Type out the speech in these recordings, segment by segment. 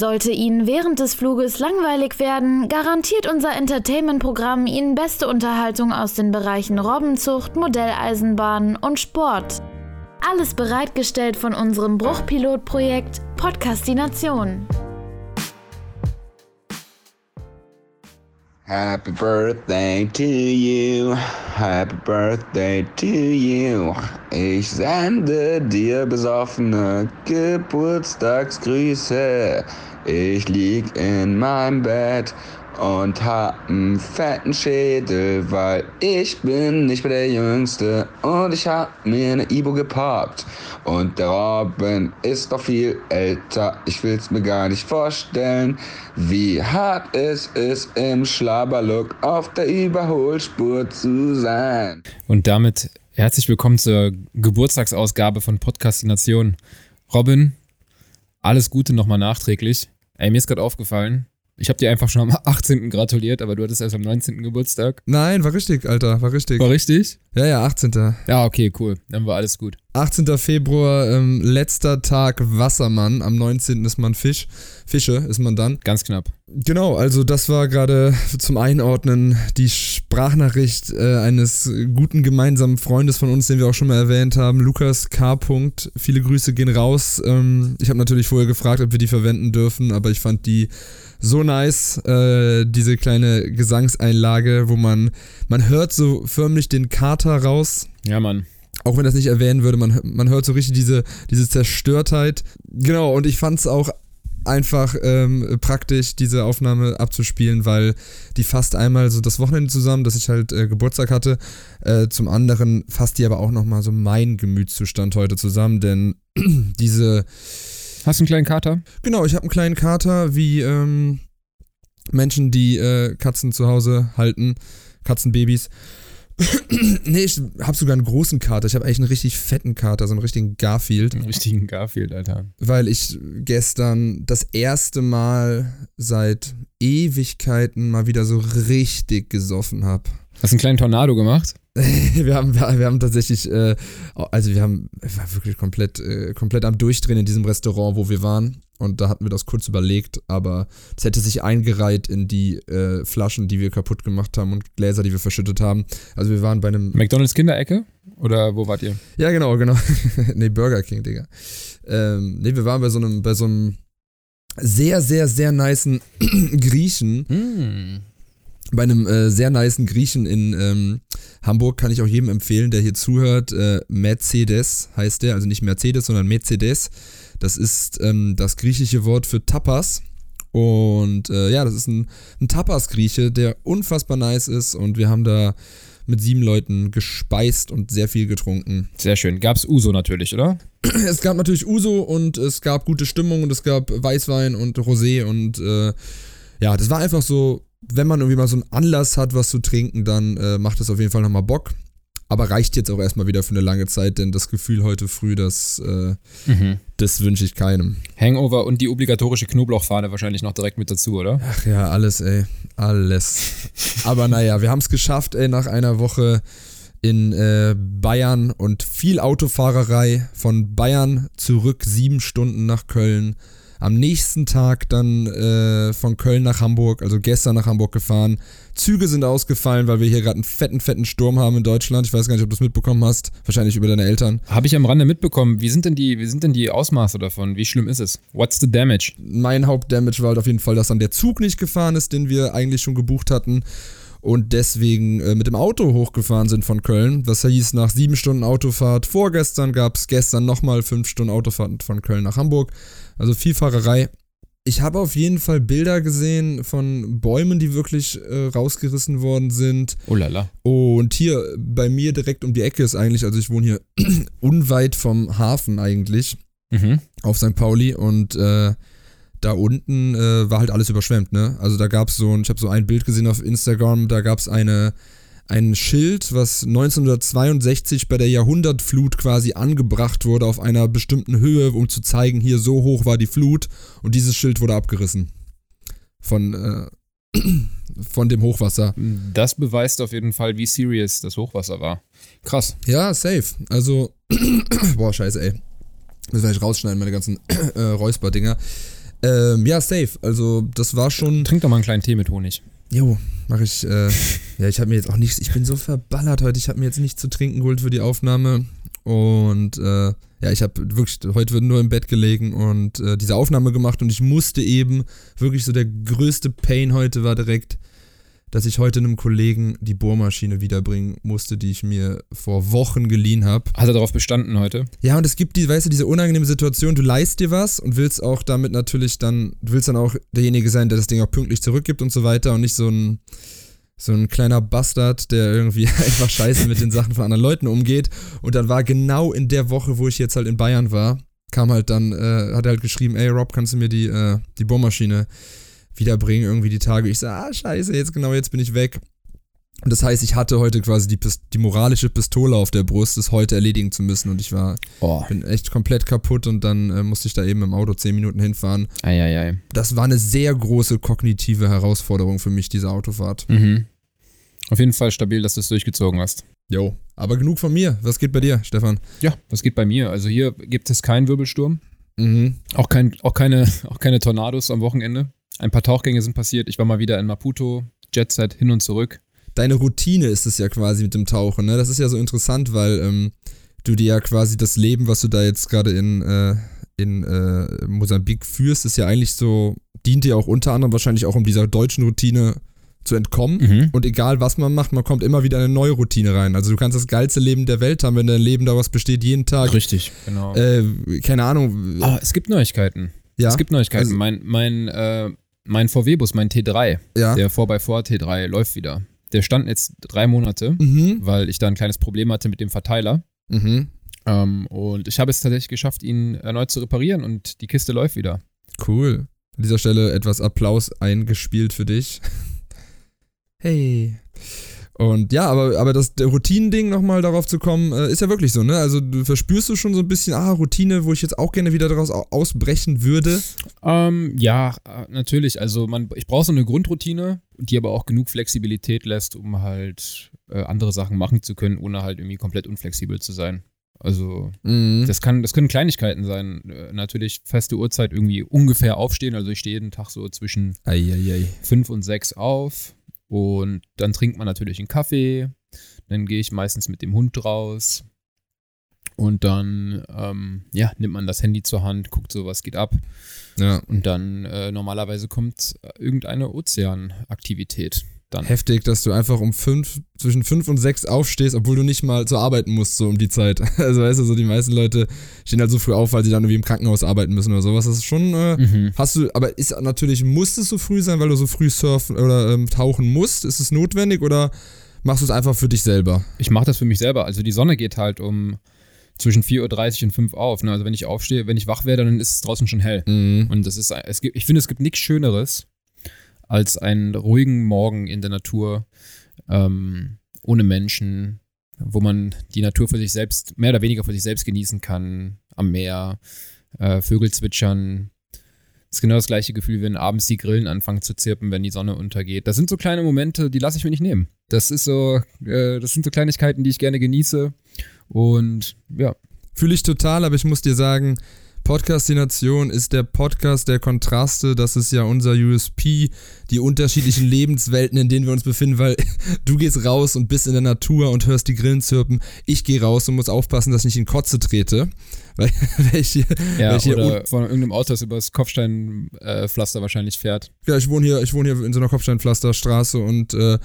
Sollte Ihnen während des Fluges langweilig werden, garantiert unser Entertainment-Programm Ihnen beste Unterhaltung aus den Bereichen Robbenzucht, Modelleisenbahn und Sport. Alles bereitgestellt von unserem Bruchpilotprojekt Podcastination. Happy birthday to you, happy birthday to you. Ich sende dir besoffene Geburtstagsgrüße. Ich lieg in meinem Bett und hab einen fetten Schädel, weil ich bin nicht mehr der Jüngste und ich hab mir eine Ibo gepoppt. Und der Robin ist doch viel älter, ich will's mir gar nicht vorstellen, wie hart es ist, im Schlabberlook auf der Überholspur zu sein. Und damit herzlich willkommen zur Geburtstagsausgabe von Podcastination. Robin, alles Gute nochmal nachträglich. Ey, mir ist gerade aufgefallen, ich habe dir einfach schon am 18. gratuliert, aber du hattest erst am 19. Geburtstag. Nein, war richtig, Alter, war richtig. War richtig? Ja, ja, 18. Ja, okay, cool. Dann war alles gut. 18. Februar, ähm, letzter Tag Wassermann. Am 19. ist man Fisch. Fische ist man dann. Ganz knapp. Genau, also das war gerade zum Einordnen die Sprachnachricht äh, eines guten gemeinsamen Freundes von uns, den wir auch schon mal erwähnt haben, Lukas K. Viele Grüße gehen raus. Ähm, ich habe natürlich vorher gefragt, ob wir die verwenden dürfen, aber ich fand die so nice, äh, diese kleine Gesangseinlage, wo man, man hört so förmlich den Kater raus. Ja, Mann. Auch wenn das nicht erwähnen würde, man, man hört so richtig diese, diese Zerstörtheit. Genau, und ich fand es auch einfach ähm, praktisch, diese Aufnahme abzuspielen, weil die fasst einmal so das Wochenende zusammen, dass ich halt äh, Geburtstag hatte. Äh, zum anderen fasst die aber auch nochmal so mein Gemütszustand heute zusammen, denn diese Hast du einen kleinen Kater? Genau, ich habe einen kleinen Kater, wie ähm, Menschen, die äh, Katzen zu Hause halten, Katzenbabys. Nee, ich habe sogar einen großen Kater. Ich habe eigentlich einen richtig fetten Kater, so einen richtigen Garfield. Einen richtigen Garfield, Alter. Weil ich gestern das erste Mal seit Ewigkeiten mal wieder so richtig gesoffen habe. Hast du einen kleinen Tornado gemacht? wir, haben, wir haben tatsächlich, äh, also wir haben, war wirklich komplett, äh, komplett am Durchdrehen in diesem Restaurant, wo wir waren. Und da hatten wir das kurz überlegt, aber es hätte sich eingereiht in die äh, Flaschen, die wir kaputt gemacht haben und Gläser, die wir verschüttet haben. Also wir waren bei einem. McDonalds Kinderecke? Oder wo wart ihr? Ja, genau, genau. nee, Burger King, Digga. Ähm, nee, wir waren bei so einem, bei so einem sehr, sehr, sehr niceen Griechen. Mm bei einem äh, sehr niceen Griechen in ähm, Hamburg kann ich auch jedem empfehlen, der hier zuhört. Äh, Mercedes heißt der, also nicht Mercedes, sondern Mercedes. Das ist ähm, das griechische Wort für Tapas. Und äh, ja, das ist ein, ein Tapas-Grieche, der unfassbar nice ist. Und wir haben da mit sieben Leuten gespeist und sehr viel getrunken. Sehr schön. Gab's Uso natürlich, oder? Es gab natürlich Uso und es gab gute Stimmung und es gab Weißwein und Rosé und äh, ja, das war einfach so wenn man irgendwie mal so einen Anlass hat, was zu trinken, dann äh, macht das auf jeden Fall nochmal Bock. Aber reicht jetzt auch erstmal wieder für eine lange Zeit, denn das Gefühl heute früh, das, äh, mhm. das wünsche ich keinem. Hangover und die obligatorische Knoblauchfahne wahrscheinlich noch direkt mit dazu, oder? Ach ja, alles, ey. Alles. Aber naja, wir haben es geschafft, ey, nach einer Woche in äh, Bayern und viel Autofahrerei von Bayern zurück, sieben Stunden nach Köln am nächsten Tag dann äh, von Köln nach Hamburg, also gestern nach Hamburg gefahren. Züge sind ausgefallen, weil wir hier gerade einen fetten, fetten Sturm haben in Deutschland. Ich weiß gar nicht, ob du es mitbekommen hast. Wahrscheinlich über deine Eltern. Habe ich am Rande mitbekommen. Wie sind, denn die, wie sind denn die Ausmaße davon? Wie schlimm ist es? What's the damage? Mein Hauptdamage war halt auf jeden Fall, dass dann der Zug nicht gefahren ist, den wir eigentlich schon gebucht hatten und deswegen äh, mit dem Auto hochgefahren sind von Köln. Das hieß, nach sieben Stunden Autofahrt vorgestern gab es gestern nochmal fünf Stunden Autofahrt von Köln nach Hamburg. Also viel Fahrerei. Ich habe auf jeden Fall Bilder gesehen von Bäumen, die wirklich äh, rausgerissen worden sind. Oh lala. Und hier bei mir direkt um die Ecke ist eigentlich, also ich wohne hier unweit vom Hafen eigentlich, mhm. auf St. Pauli und äh, da unten äh, war halt alles überschwemmt, ne? Also da gab es so, ich habe so ein Bild gesehen auf Instagram, da gab es eine ein Schild, was 1962 bei der Jahrhundertflut quasi angebracht wurde auf einer bestimmten Höhe, um zu zeigen, hier so hoch war die Flut. Und dieses Schild wurde abgerissen. Von, äh, von dem Hochwasser. Das beweist auf jeden Fall, wie serious das Hochwasser war. Krass. Ja, safe. Also, boah, scheiße, ey. Müssen wir nicht rausschneiden, meine ganzen äh, Räusper-Dinger. Ähm, ja, safe. Also, das war schon. Trink doch mal einen kleinen Tee mit Honig. Jo, mache ich. Äh, ja, ich habe mir jetzt auch nichts. Ich bin so verballert heute. Ich habe mir jetzt nichts zu trinken geholt für die Aufnahme. Und äh, ja, ich habe wirklich heute nur im Bett gelegen und äh, diese Aufnahme gemacht und ich musste eben wirklich so der größte Pain heute war direkt dass ich heute einem Kollegen die Bohrmaschine wiederbringen musste, die ich mir vor Wochen geliehen habe. Hat er darauf bestanden heute? Ja, und es gibt die, weißt du, diese unangenehme Situation, du leist dir was und willst auch damit natürlich dann, du willst dann auch derjenige sein, der das Ding auch pünktlich zurückgibt und so weiter und nicht so ein so ein kleiner Bastard, der irgendwie einfach scheiße mit den Sachen von anderen Leuten umgeht. Und dann war genau in der Woche, wo ich jetzt halt in Bayern war, kam halt dann, äh, hat er halt geschrieben, ey Rob, kannst du mir die, äh, die Bohrmaschine wiederbringen, irgendwie die Tage. Ich sage, ah, scheiße, jetzt genau, jetzt bin ich weg. Und das heißt, ich hatte heute quasi die, die moralische Pistole auf der Brust, das heute erledigen zu müssen. Und ich war, oh. bin echt komplett kaputt und dann äh, musste ich da eben im Auto zehn Minuten hinfahren. Eieiei. Das war eine sehr große kognitive Herausforderung für mich, diese Autofahrt. Mhm. Auf jeden Fall stabil, dass du es durchgezogen hast. Jo, aber genug von mir. Was geht bei dir, Stefan? Ja, was geht bei mir? Also hier gibt es keinen Wirbelsturm. Mhm. Auch, kein, auch, keine, auch keine Tornados am Wochenende. Ein paar Tauchgänge sind passiert. Ich war mal wieder in Maputo, Jetset hin und zurück. Deine Routine ist es ja quasi mit dem Tauchen, ne? Das ist ja so interessant, weil ähm, du dir ja quasi das Leben, was du da jetzt gerade in, äh, in äh, Mosambik führst, ist ja eigentlich so, dient dir auch unter anderem wahrscheinlich auch um dieser deutschen Routine zu entkommen. Mhm. Und egal was man macht, man kommt immer wieder in eine neue Routine rein. Also du kannst das geilste Leben der Welt haben, wenn dein Leben daraus besteht, jeden Tag. Richtig, genau. Äh, keine Ahnung. Aber es gibt Neuigkeiten. Ja. Es gibt Neuigkeiten. Also, mein, mein, äh, mein VW-Bus, mein T3, ja. der 4x4 T3 läuft wieder. Der stand jetzt drei Monate, mhm. weil ich da ein kleines Problem hatte mit dem Verteiler. Mhm. Ähm, und ich habe es tatsächlich geschafft, ihn erneut zu reparieren und die Kiste läuft wieder. Cool. An dieser Stelle etwas Applaus eingespielt für dich. hey. Und ja, aber, aber das Routinending nochmal darauf zu kommen, äh, ist ja wirklich so, ne? Also du verspürst du schon so ein bisschen, ah, Routine, wo ich jetzt auch gerne wieder daraus ausbrechen würde? Ähm, ja, äh, natürlich. Also man, ich brauche so eine Grundroutine, die aber auch genug Flexibilität lässt, um halt äh, andere Sachen machen zu können, ohne halt irgendwie komplett unflexibel zu sein. Also mhm. das kann, das können Kleinigkeiten sein. Äh, natürlich feste Uhrzeit irgendwie ungefähr aufstehen. Also ich stehe jeden Tag so zwischen ei, ei, ei. fünf und sechs auf und dann trinkt man natürlich einen Kaffee. Dann gehe ich meistens mit dem Hund raus. Und dann, ähm, ja, nimmt man das Handy zur Hand, guckt so, was geht ab. Ja. Und dann äh, normalerweise kommt irgendeine Ozeanaktivität dann. Heftig, dass du einfach um fünf, zwischen fünf und sechs aufstehst, obwohl du nicht mal zu arbeiten musst, so um die Zeit. Also weißt du, so die meisten Leute stehen halt so früh auf, weil sie dann irgendwie im Krankenhaus arbeiten müssen oder sowas. Das ist schon, äh, mhm. hast du, aber ist natürlich, muss es so früh sein, weil du so früh surfen oder ähm, tauchen musst? Ist es notwendig oder machst du es einfach für dich selber? Ich mache das für mich selber. Also die Sonne geht halt um zwischen 4.30 Uhr und 5 Uhr auf. Ne? Also wenn ich aufstehe, wenn ich wach werde, dann ist es draußen schon hell. Mhm. Und das ist, es gibt, ich finde, es gibt nichts Schöneres, als einen ruhigen Morgen in der Natur, ähm, ohne Menschen, wo man die Natur für sich selbst, mehr oder weniger für sich selbst genießen kann, am Meer, äh, Vögel zwitschern. Das ist genau das gleiche Gefühl, wenn abends die Grillen anfangen zu zirpen, wenn die Sonne untergeht. Das sind so kleine Momente, die lasse ich mir nicht nehmen. Das ist so, äh, das sind so Kleinigkeiten, die ich gerne genieße. Und ja. Fühle ich total, aber ich muss dir sagen, Podcastination ist der Podcast der Kontraste. Das ist ja unser USP, die unterschiedlichen Lebenswelten, in denen wir uns befinden, weil du gehst raus und bist in der Natur und hörst die Grillen zirpen. Ich gehe raus und muss aufpassen, dass ich nicht in Kotze trete. Weil, weil ich hier, ja, weil ich hier oder von irgendeinem Auto, das übers Kopfsteinpflaster äh, wahrscheinlich fährt. Ja, ich wohne hier, ich wohne hier in so einer Kopfsteinpflasterstraße und äh,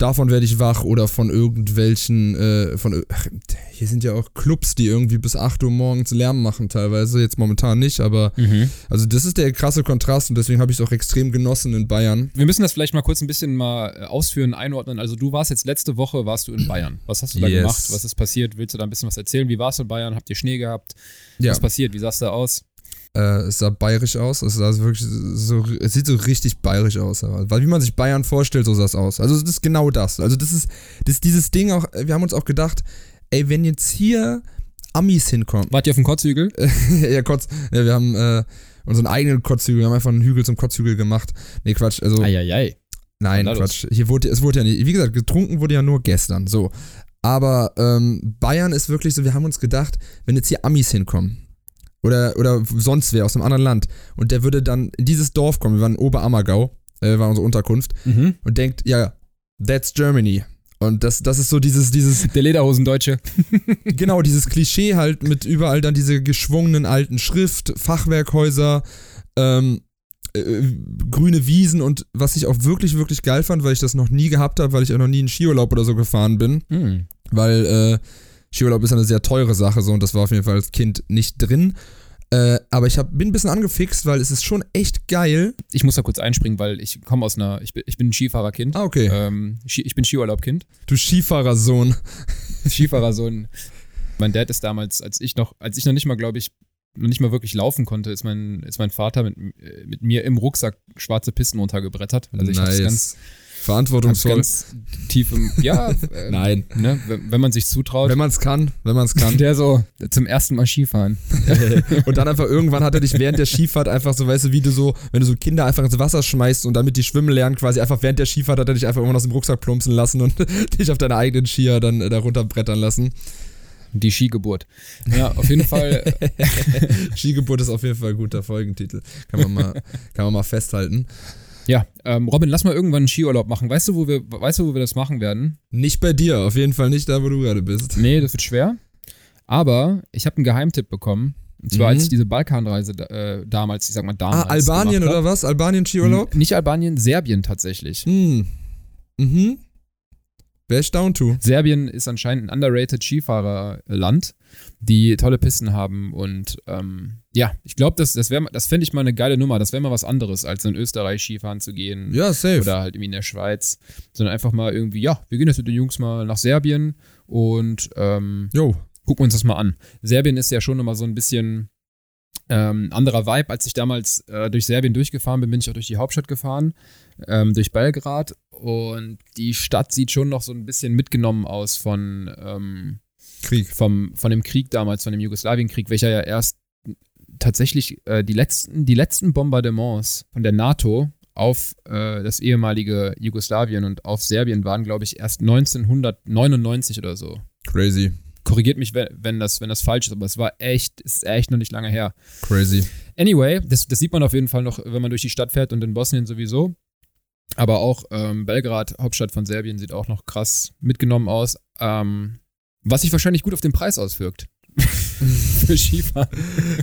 davon werde ich wach oder von irgendwelchen, äh, von, ach, hier sind ja auch Clubs, die irgendwie bis 8 Uhr morgens Lärm machen teilweise, jetzt momentan nicht, aber mhm. also das ist der krasse Kontrast und deswegen habe ich es auch extrem genossen in Bayern. Wir müssen das vielleicht mal kurz ein bisschen mal äh, ausführen, einordnen. Also du warst jetzt letzte Woche, warst du in Bayern. Was hast du da yes. gemacht? Was ist passiert? Willst du da ein bisschen was erzählen? Wie warst du in Bayern? Habt ihr Schnee gehabt? Ja. Was passiert? Wie sah es da aus? Äh, es sah bayerisch aus. Es, sah wirklich so, es sieht so richtig bayerisch aus. Weil wie man sich Bayern vorstellt, so sah es aus. Also das ist genau das. Also das ist, das ist dieses Ding auch, wir haben uns auch gedacht, ey, wenn jetzt hier Amis hinkommen. Wart ihr auf dem Kotzhügel? ja, Kotz. Ja, wir haben äh, unseren eigenen Kotzhügel, wir haben einfach einen Hügel zum Kotzhügel gemacht. Nee, Quatsch. Also, Eieiei. Nein, Quatsch. Hier wurde, es wurde ja nicht, wie gesagt, getrunken wurde ja nur gestern. So. Aber ähm, Bayern ist wirklich so, wir haben uns gedacht, wenn jetzt hier Amis hinkommen, oder, oder sonst wer aus einem anderen Land und der würde dann in dieses Dorf kommen, wir waren in Oberammergau, äh, war unsere Unterkunft Mhm. und denkt, ja, that's Germany. Und das, das ist so dieses, dieses, Der Lederhosendeutsche. genau, dieses Klischee halt mit überall dann diese geschwungenen alten Schrift, Fachwerkhäuser, ähm, äh, grüne Wiesen und was ich auch wirklich, wirklich geil fand, weil ich das noch nie gehabt habe, weil ich auch noch nie in Skiurlaub oder so gefahren bin, Mhm. weil äh, Skiurlaub ist eine sehr teure Sache so und das war auf jeden Fall als Kind nicht drin. Äh, aber ich hab, bin ein bisschen angefixt, weil es ist schon echt geil. Ich muss da kurz einspringen, weil ich komme aus einer, ich bin, ich bin ein Skifahrerkind. Ah, okay. Ähm, ich bin Skiurlaubkind. Du Skifahrersohn. Skifahrersohn. Mein Dad ist damals, als ich noch, als ich noch nicht mal, glaube ich, noch nicht mal wirklich laufen konnte, ist mein, ist mein Vater mit, äh, mit mir im Rucksack schwarze Pisten runtergebrettert. Also ich hab's ganz, Verantwortungsvoll. ganz tief im, ja, ähm, Nein. ne, wenn, wenn man sich zutraut. Wenn man es kann, wenn man es kann. der so zum ersten Mal Skifahren. und dann einfach irgendwann hat er dich während der Skifahrt einfach so, weißt du, wie du so, wenn du so Kinder einfach ins Wasser schmeißt und damit die schwimmen lernen, quasi einfach während der Skifahrt hat er dich einfach irgendwann aus dem Rucksack plumpsen lassen und dich auf deine eigenen Skier dann äh, darunter brettern lassen. Die Skigeburt. Ja, auf jeden Fall. Skigeburt ist auf jeden Fall ein guter Folgentitel. Kann man mal, kann man mal festhalten. Ja, ähm, Robin, lass mal irgendwann einen Skiurlaub machen. Weißt du, wo wir, weißt du, wo wir das machen werden? Nicht bei dir, auf jeden Fall nicht da, wo du gerade bist. Nee, das wird schwer. Aber ich habe einen Geheimtipp bekommen. Und zwar, Mhm. als ich diese Balkanreise äh, damals, ich sag mal damals. Ah, Albanien oder was? Albanien. Skiurlaub? Nicht Albanien, Serbien tatsächlich. Hm. Mhm. Wäre ich down to. Serbien ist anscheinend ein underrated Skifahrerland, die tolle Pisten haben und ähm, ja, ich glaube, das, das, wär- das fände ich mal eine geile Nummer. Das wäre mal was anderes, als in Österreich Skifahren zu gehen Ja, safe. oder halt irgendwie in der Schweiz, sondern einfach mal irgendwie, ja, wir gehen jetzt mit den Jungs mal nach Serbien und ähm, Jo. gucken wir uns das mal an. Serbien ist ja schon nochmal so ein bisschen ähm, anderer Vibe. Als ich damals äh, durch Serbien durchgefahren bin, bin ich auch durch die Hauptstadt gefahren, ähm, durch Belgrad. Und die Stadt sieht schon noch so ein bisschen mitgenommen aus von, ähm, Krieg. vom, von dem Krieg damals, von dem Jugoslawienkrieg, welcher ja erst tatsächlich äh, die, letzten, die letzten Bombardements von der NATO auf äh, das ehemalige Jugoslawien und auf Serbien waren, glaube ich, erst 1999 oder so Crazy. korrigiert mich, wenn, wenn, das, wenn das falsch ist, aber es war echt, ist echt noch nicht lange her. Crazy. Anyway, das, das sieht man auf jeden Fall noch, wenn man durch die Stadt fährt und in Bosnien sowieso. Aber auch ähm, Belgrad, Hauptstadt von Serbien, sieht auch noch krass mitgenommen aus. Ähm, was sich wahrscheinlich gut auf den Preis auswirkt. Für Skifahren.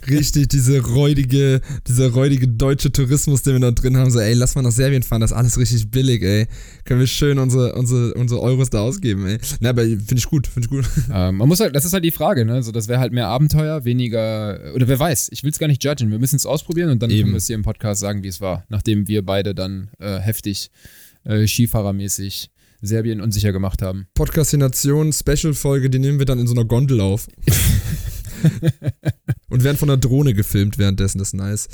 Richtig, diese räudige, dieser räudige deutsche Tourismus, den wir da drin haben, so, ey, lass mal nach Serbien fahren, das ist alles richtig billig, ey. Können wir schön unsere, unsere, unsere Euros da ausgeben, ey. Na, aber finde ich gut, finde ich gut. ähm, man muss halt, das ist halt die Frage, ne? Also, das wäre halt mehr Abenteuer, weniger, oder wer weiß, ich will es gar nicht judgen. Wir müssen es ausprobieren und dann Eben. können wir es hier im Podcast sagen, wie es war, nachdem wir beide dann äh, heftig äh, Skifahrermäßig Serbien unsicher gemacht haben. Podcastination, Special-Folge, die nehmen wir dann in so einer Gondel auf. Und werden von einer Drohne gefilmt währenddessen, das ist nice.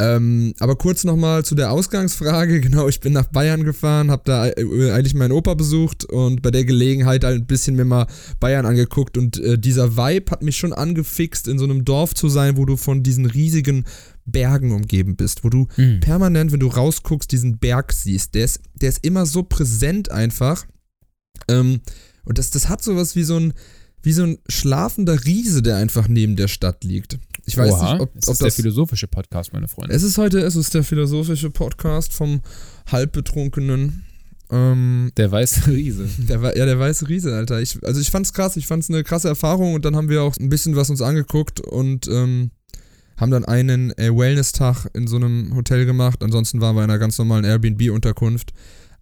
Ähm, aber kurz nochmal zu der Ausgangsfrage. Genau, ich bin nach Bayern gefahren, habe da äh, eigentlich meinen Opa besucht und bei der Gelegenheit halt ein bisschen mir mal Bayern angeguckt. Und äh, dieser Vibe hat mich schon angefixt, in so einem Dorf zu sein, wo du von diesen riesigen Bergen umgeben bist, wo du Mhm. permanent, wenn du rausguckst, diesen Berg siehst. Der ist, der ist immer so präsent einfach. Ähm, und das, das hat sowas wie so ein, wie so ein schlafender Riese, der einfach neben der Stadt liegt. Ich weiß Oha, nicht, ob, es ob ist der das. philosophische Podcast, meine Freunde. Es ist heute, es ist der philosophische Podcast vom halbbetrunkenen. Ähm, der weiße Riese. der, ja, der weiße Riese, Alter. Ich, also ich fand's krass, ich fand's eine krasse Erfahrung und dann haben wir auch ein bisschen was uns angeguckt und ähm, haben dann einen äh, Wellness-Tag in so einem Hotel gemacht. Ansonsten waren wir in einer ganz normalen Airbnb-Unterkunft.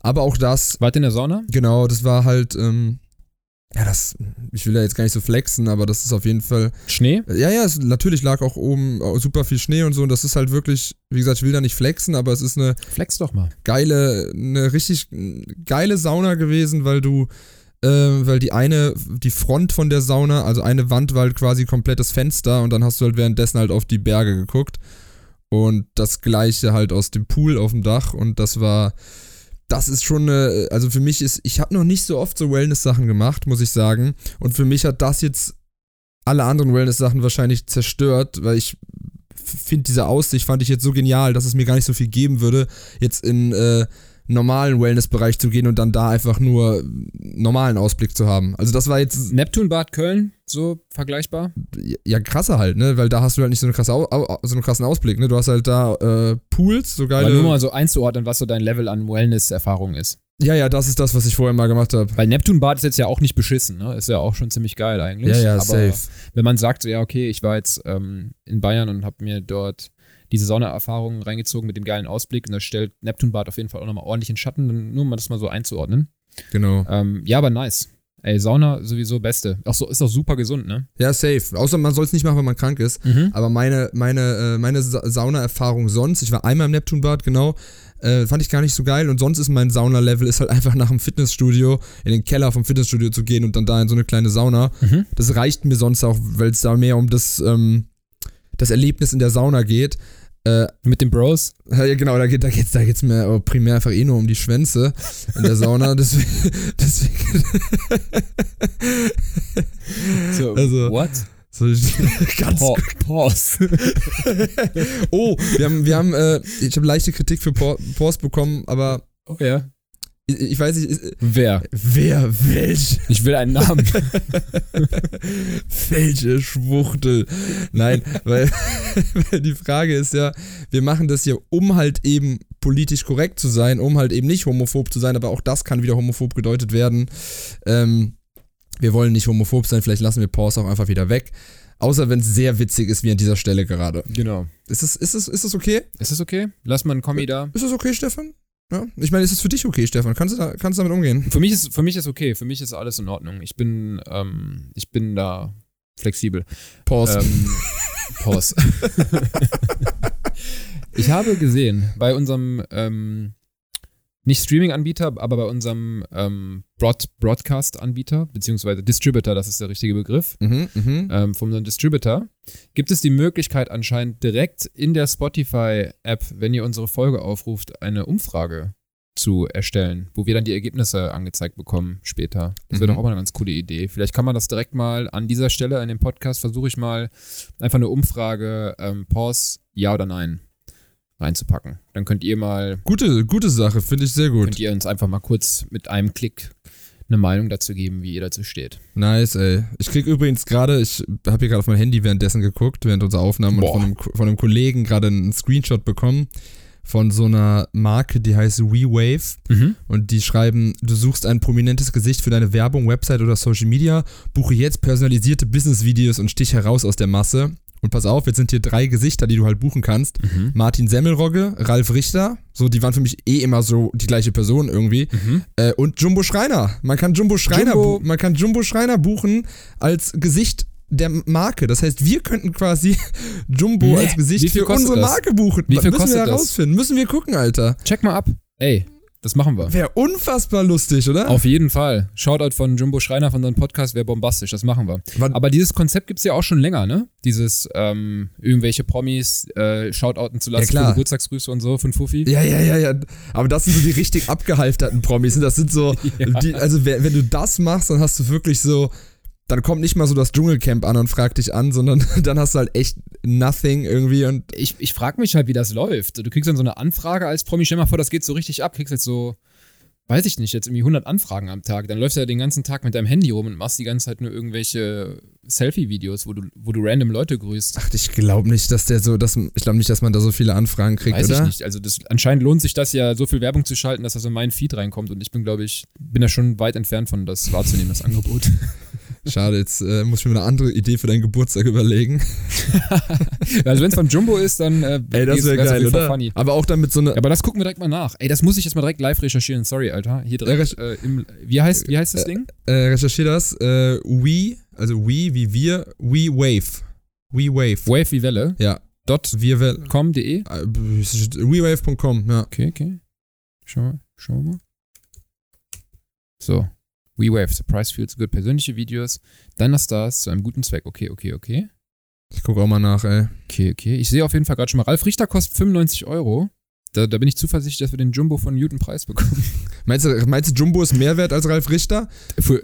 Aber auch das, Wart in der Sauna? genau, das war halt, ähm, ja, das, ich will da jetzt gar nicht so flexen, aber das ist auf jeden Fall, Schnee? ja, ja, es, natürlich lag auch oben super viel Schnee und so und das ist halt wirklich, wie gesagt, ich will da nicht flexen, aber es ist eine Flex doch mal. geile, eine richtig geile Sauna gewesen, weil du, äh, weil die eine, die Front von der Sauna, also eine Wand war halt quasi komplettes Fenster und dann hast du halt währenddessen halt auf die Berge geguckt. Und das gleiche halt aus dem Pool auf dem Dach und das war, das ist schon eine, also für mich ist, ich habe noch nicht so oft so Wellness-Sachen gemacht, muss ich sagen. Und für mich hat das jetzt alle anderen Wellness-Sachen wahrscheinlich zerstört, weil ich finde diese Aussicht fand ich jetzt so genial, dass es mir gar nicht so viel geben würde, jetzt in, äh, normalen Wellness-Bereich zu gehen und dann da einfach nur normalen Ausblick zu haben. Also das war jetzt. Neptunbad Köln, so vergleichbar? Ja, krasser halt, ne? Weil da hast du halt nicht so, eine krasse, so einen krassen Ausblick, ne? Du hast halt da äh, Pools, so geile. Aber nur mal so einzuordnen, was so dein Level an Wellness-Erfahrung ist. Ja, ja, das ist das, was ich vorher mal gemacht habe. Weil Neptunbad ist jetzt ja auch nicht beschissen, ne? Ist ja auch schon ziemlich geil eigentlich. Ja, ja, Aber safe. Wenn man sagt, ja, okay, ich war jetzt ähm, in Bayern und habe mir dort diese Saunaerfahrung reingezogen mit dem geilen Ausblick und das stellt Neptunbad auf jeden Fall auch nochmal ordentlich in Schatten, nur um das mal so einzuordnen. Genau. Ähm, ja, aber nice. Ey, Sauna sowieso beste. Auch so, ist auch super gesund, ne? Ja, safe. Außer man soll es nicht machen, wenn man krank ist. Mhm. Aber meine, meine, äh, meine Sa Saunaerfahrung sonst, ich war einmal im Neptunbad, genau, äh, fand ich gar nicht so geil. Und sonst ist mein Sauna-Level ist halt einfach nach dem Fitnessstudio in den Keller vom Fitnessstudio zu gehen und dann da in so eine kleine Sauna. Mhm. Das reicht mir sonst auch, weil es da mehr um das, ähm, das Erlebnis in der Sauna geht. Äh, Mit den Bros? ja, genau, da geht da geht's, da geht's mir aber primär einfach eh nur um die Schwänze in der Sauna. deswegen, deswegen So, Also- what? so, ganz Pa Pause. Oh, wir haben, wir haben, äh, ich habe leichte Kritik für Por- Post bekommen, aber Oh ja. Ich, weiß nicht, Wer? wer, welch, Ich will einen Namen. welche Schwuchtel. Nein, weil, weil die Frage ist ja, wir machen das hier, um halt eben politisch korrekt zu sein, um halt eben nicht homophob zu sein, aber auch das kann wieder homophob gedeutet werden. Ähm, wir wollen nicht homophob sein, vielleicht lassen wir Pause auch einfach wieder weg. Außer wenn es sehr witzig ist, wie an dieser Stelle gerade. genau. Ist es, ist es, ist es okay? Ist das okay? Lass mal einen Kommi da. Ist es okay, Stefan? Ja? Ich meine, ist es für dich okay, Stefan? Kannst du, da, kannst du damit umgehen? Für mich ist, für mich ist okay. Für mich ist alles in Ordnung. Ich bin, ähm, ich bin da flexibel. Pause. Ähm, Pause. ich habe gesehen, bei unserem, ähm, nicht Streaming-Anbieter, aber bei unserem ähm, Broad Broadcast-Anbieter, beziehungsweise Distributor, das ist der richtige Begriff, Mhm, mhm. ähm, von unserem Distributor, gibt es die Möglichkeit anscheinend direkt in der Spotify-App, wenn ihr unsere Folge aufruft, eine Umfrage zu erstellen, wo wir dann die Ergebnisse angezeigt bekommen später. Das wäre Mhm. doch auch mal eine ganz coole Idee. Vielleicht kann man das direkt mal an dieser Stelle in dem Podcast, versuche ich mal einfach eine Umfrage, ähm, Pause, ja oder nein, reinzupacken. Dann könnt ihr mal, Gute, gute Sache, finde ich sehr gut. könnt ihr uns einfach mal kurz mit einem Klick eine Meinung dazu geben, wie ihr dazu steht. Nice, ey. Ich krieg übrigens gerade, ich habe hier gerade auf mein Handy währenddessen geguckt, während unserer Aufnahme und von einem, von einem Kollegen gerade einen Screenshot bekommen von so einer Marke, die heißt WeWave und die schreiben, du suchst ein prominentes Gesicht für deine Werbung, Website oder Social Media, buche jetzt personalisierte Business-Videos und stich heraus aus der Masse. Und pass auf, jetzt sind hier drei Gesichter, die du halt buchen kannst. Mhm. Martin Semmelrogge, Ralf Richter, so, die waren für mich eh immer so die gleiche Person irgendwie. Mhm. Äh, und Jumbo Schreiner. Man kann Jumbo Schreiner, Jumbo. man kann Jumbo Schreiner buchen als Gesicht der Marke. Das heißt, wir könnten quasi Jumbo Nee. als Gesicht für unsere das? Marke buchen. Wie viel Müssen kostet wir das? herausfinden. Müssen wir gucken, Alter. Check mal ab. Ey, das machen wir. Wäre unfassbar lustig, oder? Auf jeden Fall. Shoutout von Jumbo Schreiner von unserem Podcast wäre bombastisch, das machen wir. Wann- Aber dieses Konzept gibt's ja auch schon länger, ne? Dieses ähm, irgendwelche Promis äh, Shoutouten zu lassen Ja, Geburtstagsgrüße und so von Fufi. Ja, ja, ja, ja. Aber das sind so die richtig abgehalfterten Promis. Das sind so, Ja. die, also wenn du das machst, dann hast du wirklich so, dann kommt nicht mal so das Dschungelcamp an und fragt dich an, sondern dann hast du halt echt nothing irgendwie und Ich, ich frage mich halt, wie das läuft. Du kriegst dann so eine Anfrage als Promi, stell mal vor, das geht so richtig ab, kriegst jetzt so, weiß ich nicht, jetzt irgendwie 100 Anfragen am Tag. Dann läufst du ja den ganzen Tag mit deinem Handy rum und machst die ganze Zeit nur irgendwelche Selfie-Videos, wo du, wo du random Leute grüßt. ach, ich glaube nicht, dass der so, dass, ich glaube nicht, dass man da so viele Anfragen kriegt, Weiß oder? ich nicht. Also das, anscheinend lohnt sich das ja, so viel Werbung zu schalten, dass das in meinen Feed reinkommt. Und ich bin, glaube ich, bin da schon weit entfernt von, das wahrzunehmen, das Angebot. Schade, jetzt äh, muss ich mir eine andere Idee für deinen Geburtstag überlegen. also wenn es von Jumbo ist, dann äh, Ey, das wäre geil, oder? Funny. Aber auch dann mit so einer, Ja, aber das gucken wir direkt mal nach. Ey, das muss ich jetzt mal direkt live recherchieren. Sorry, Alter. Hier direkt äh, im, wie heißt, wie heißt das Ding? äh, recherchier das, äh, We, also We wie wir, We Wave. We Wave. Wave wie Welle. Ja, Dot wir wel- com.de. äh, WeWave.com, ja. Okay, okay. Schau mal, schau mal. So. WeWave, Surprise Feels Good, persönliche Videos, deiner Stars zu einem guten Zweck. Okay, okay, okay. Ich gucke auch mal nach, ey. Okay, okay. Ich sehe auf jeden Fall gerade schon mal, Ralf Richter kostet 95 Euro. Da, da bin ich zuversichtlich, dass wir den Jumbo von Newton Preis bekommen. Meinst du, meinst du, Jumbo ist mehr wert als Ralf Richter? Für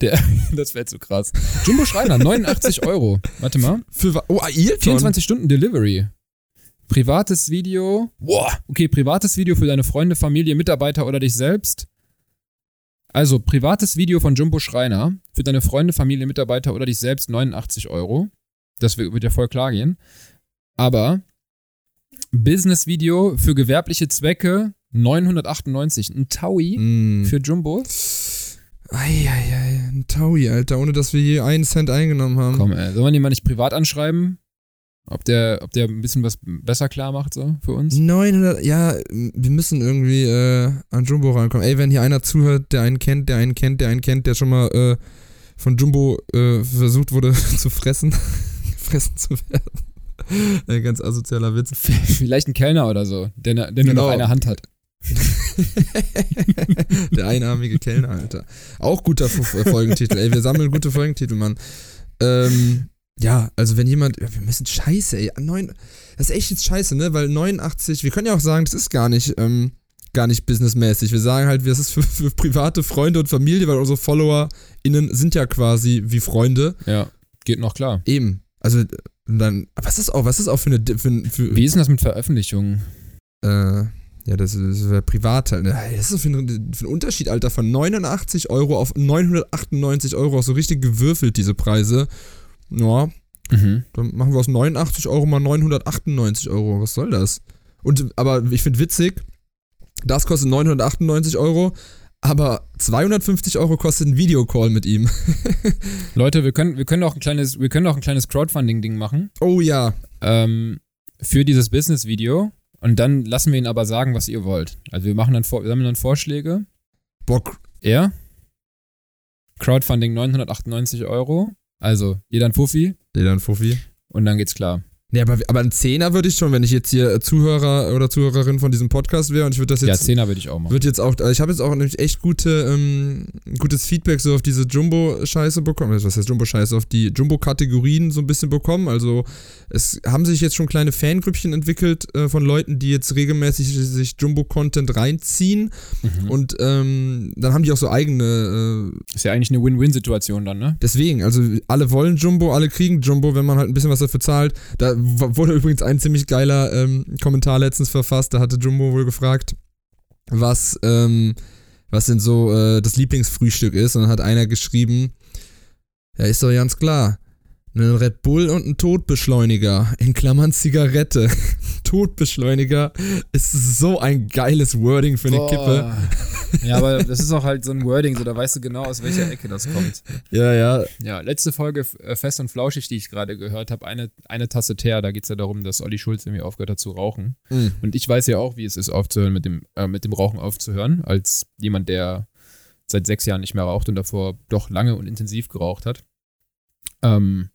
der, das wäre zu krass. Jumbo Schreiner, 89 Euro. Warte mal. Für Oh, Ailton? 24 Stunden Delivery. Privates Video. Boah, okay, privates Video für deine Freunde, Familie, Mitarbeiter oder dich selbst. Also, privates Video von Jumbo Schreiner für deine Freunde, Familie, Mitarbeiter oder dich selbst 89 Euro. Das wird ja voll klar gehen. Aber Business-Video für gewerbliche Zwecke 998. Ein Taui mm. für Jumbo. Eieiei, ein Taui, Alter, ohne dass wir je einen Cent eingenommen haben. Komm, ey, soll man den mal nicht privat anschreiben? Ob der, ob der ein bisschen was besser klar macht, so für uns? 900, ja, wir müssen irgendwie äh, an Jumbo rankommen. Ey, wenn hier einer zuhört, der einen kennt, der einen kennt, der einen kennt, der schon mal äh, von Jumbo äh, versucht wurde zu fressen, gefressen zu werden. Ein ganz asozialer Witz. Vielleicht ein Kellner oder so, der, der genau. nur noch genau. eine Hand hat. Der einarmige Kellner, Alter. Auch guter Folgentitel. Ey, wir sammeln gute Folgentitel, Mann. Ähm, ja, also wenn jemand, wir müssen scheiße, ey, neun, das ist echt jetzt scheiße, ne, weil 89, wir können ja auch sagen, das ist gar nicht, ähm, gar nicht businessmäßig. Wir sagen halt, das ist für, für private Freunde und Familie, weil unsere FollowerInnen sind ja quasi wie Freunde. Ja, geht noch klar. Eben. Also, dann, was ist auch, was ist auch für eine, für, für Wie ist denn das mit Veröffentlichungen? Äh, ja, das ist privat halt. Das ist für ein, für ein Unterschied, Alter, von 89 Euro auf 998 Euro. Auch so richtig gewürfelt, diese Preise. Ja. Mhm. Dann machen wir aus 89 Euro mal 998 Euro. Was soll das? Und, aber ich finde witzig, das kostet 998 Euro, aber 250 Euro kostet ein Videocall mit ihm. Leute, wir können, wir können auch ein kleines, wir können auch ein kleines Crowdfunding-Ding machen. Oh ja. Ähm, für dieses Business-Video. Und dann lassen wir ihn aber sagen, was ihr wollt. Also wir machen dann, wir sammeln dann Vorschläge. Bock. Er. Crowdfunding 998 Euro. Also jeder ein Fuffi. Jeder ein Fuffi. Und dann geht's klar. Nee, aber, aber ein Zehner würde ich schon, wenn ich jetzt hier Zuhörer oder Zuhörerin von diesem Podcast wäre und ich würde das jetzt. Ja, Zehner würde ich auch machen. Wird jetzt auch, also ich habe jetzt auch nämlich echt gute, ähm, gutes Feedback so auf diese Jumbo-Scheiße bekommen. Was heißt Jumbo-Scheiße? Auf die Jumbo-Kategorien so ein bisschen bekommen. Also es haben sich jetzt schon kleine Fangrüppchen entwickelt äh, von Leuten, die jetzt regelmäßig sich Jumbo-Content reinziehen. Mhm. Und ähm, dann haben die auch so eigene. Äh, ist ja eigentlich eine Win-Win-Situation dann, ne? Deswegen, also alle wollen Jumbo, alle kriegen Jumbo, wenn man halt ein bisschen was dafür zahlt. Da wurde übrigens ein ziemlich geiler ähm, Kommentar letztens verfasst. Da hatte Jumbo wohl gefragt, was, ähm, was denn so äh, das Lieblingsfrühstück ist. Und dann hat einer geschrieben, ja, ist doch ganz klar. Ein Red Bull und ein Todbeschleuniger, in Klammern Zigarette. Todbeschleuniger ist so ein geiles Wording für eine Boah. Kippe. Ja, aber das ist auch halt so ein Wording, so da weißt du genau, aus welcher Ecke das kommt. Ja, ja. Ja, letzte Folge äh, Fest und Flauschig, die ich gerade gehört habe, eine, eine Tasse Teer, da geht es ja darum, dass Olli Schulz irgendwie aufgehört hat zu rauchen. Mhm. Und ich weiß ja auch, wie es ist, aufzuhören, mit dem, äh, mit dem Rauchen aufzuhören, als jemand, der seit sechs Jahren nicht mehr raucht und davor doch lange und intensiv geraucht hat. Ähm,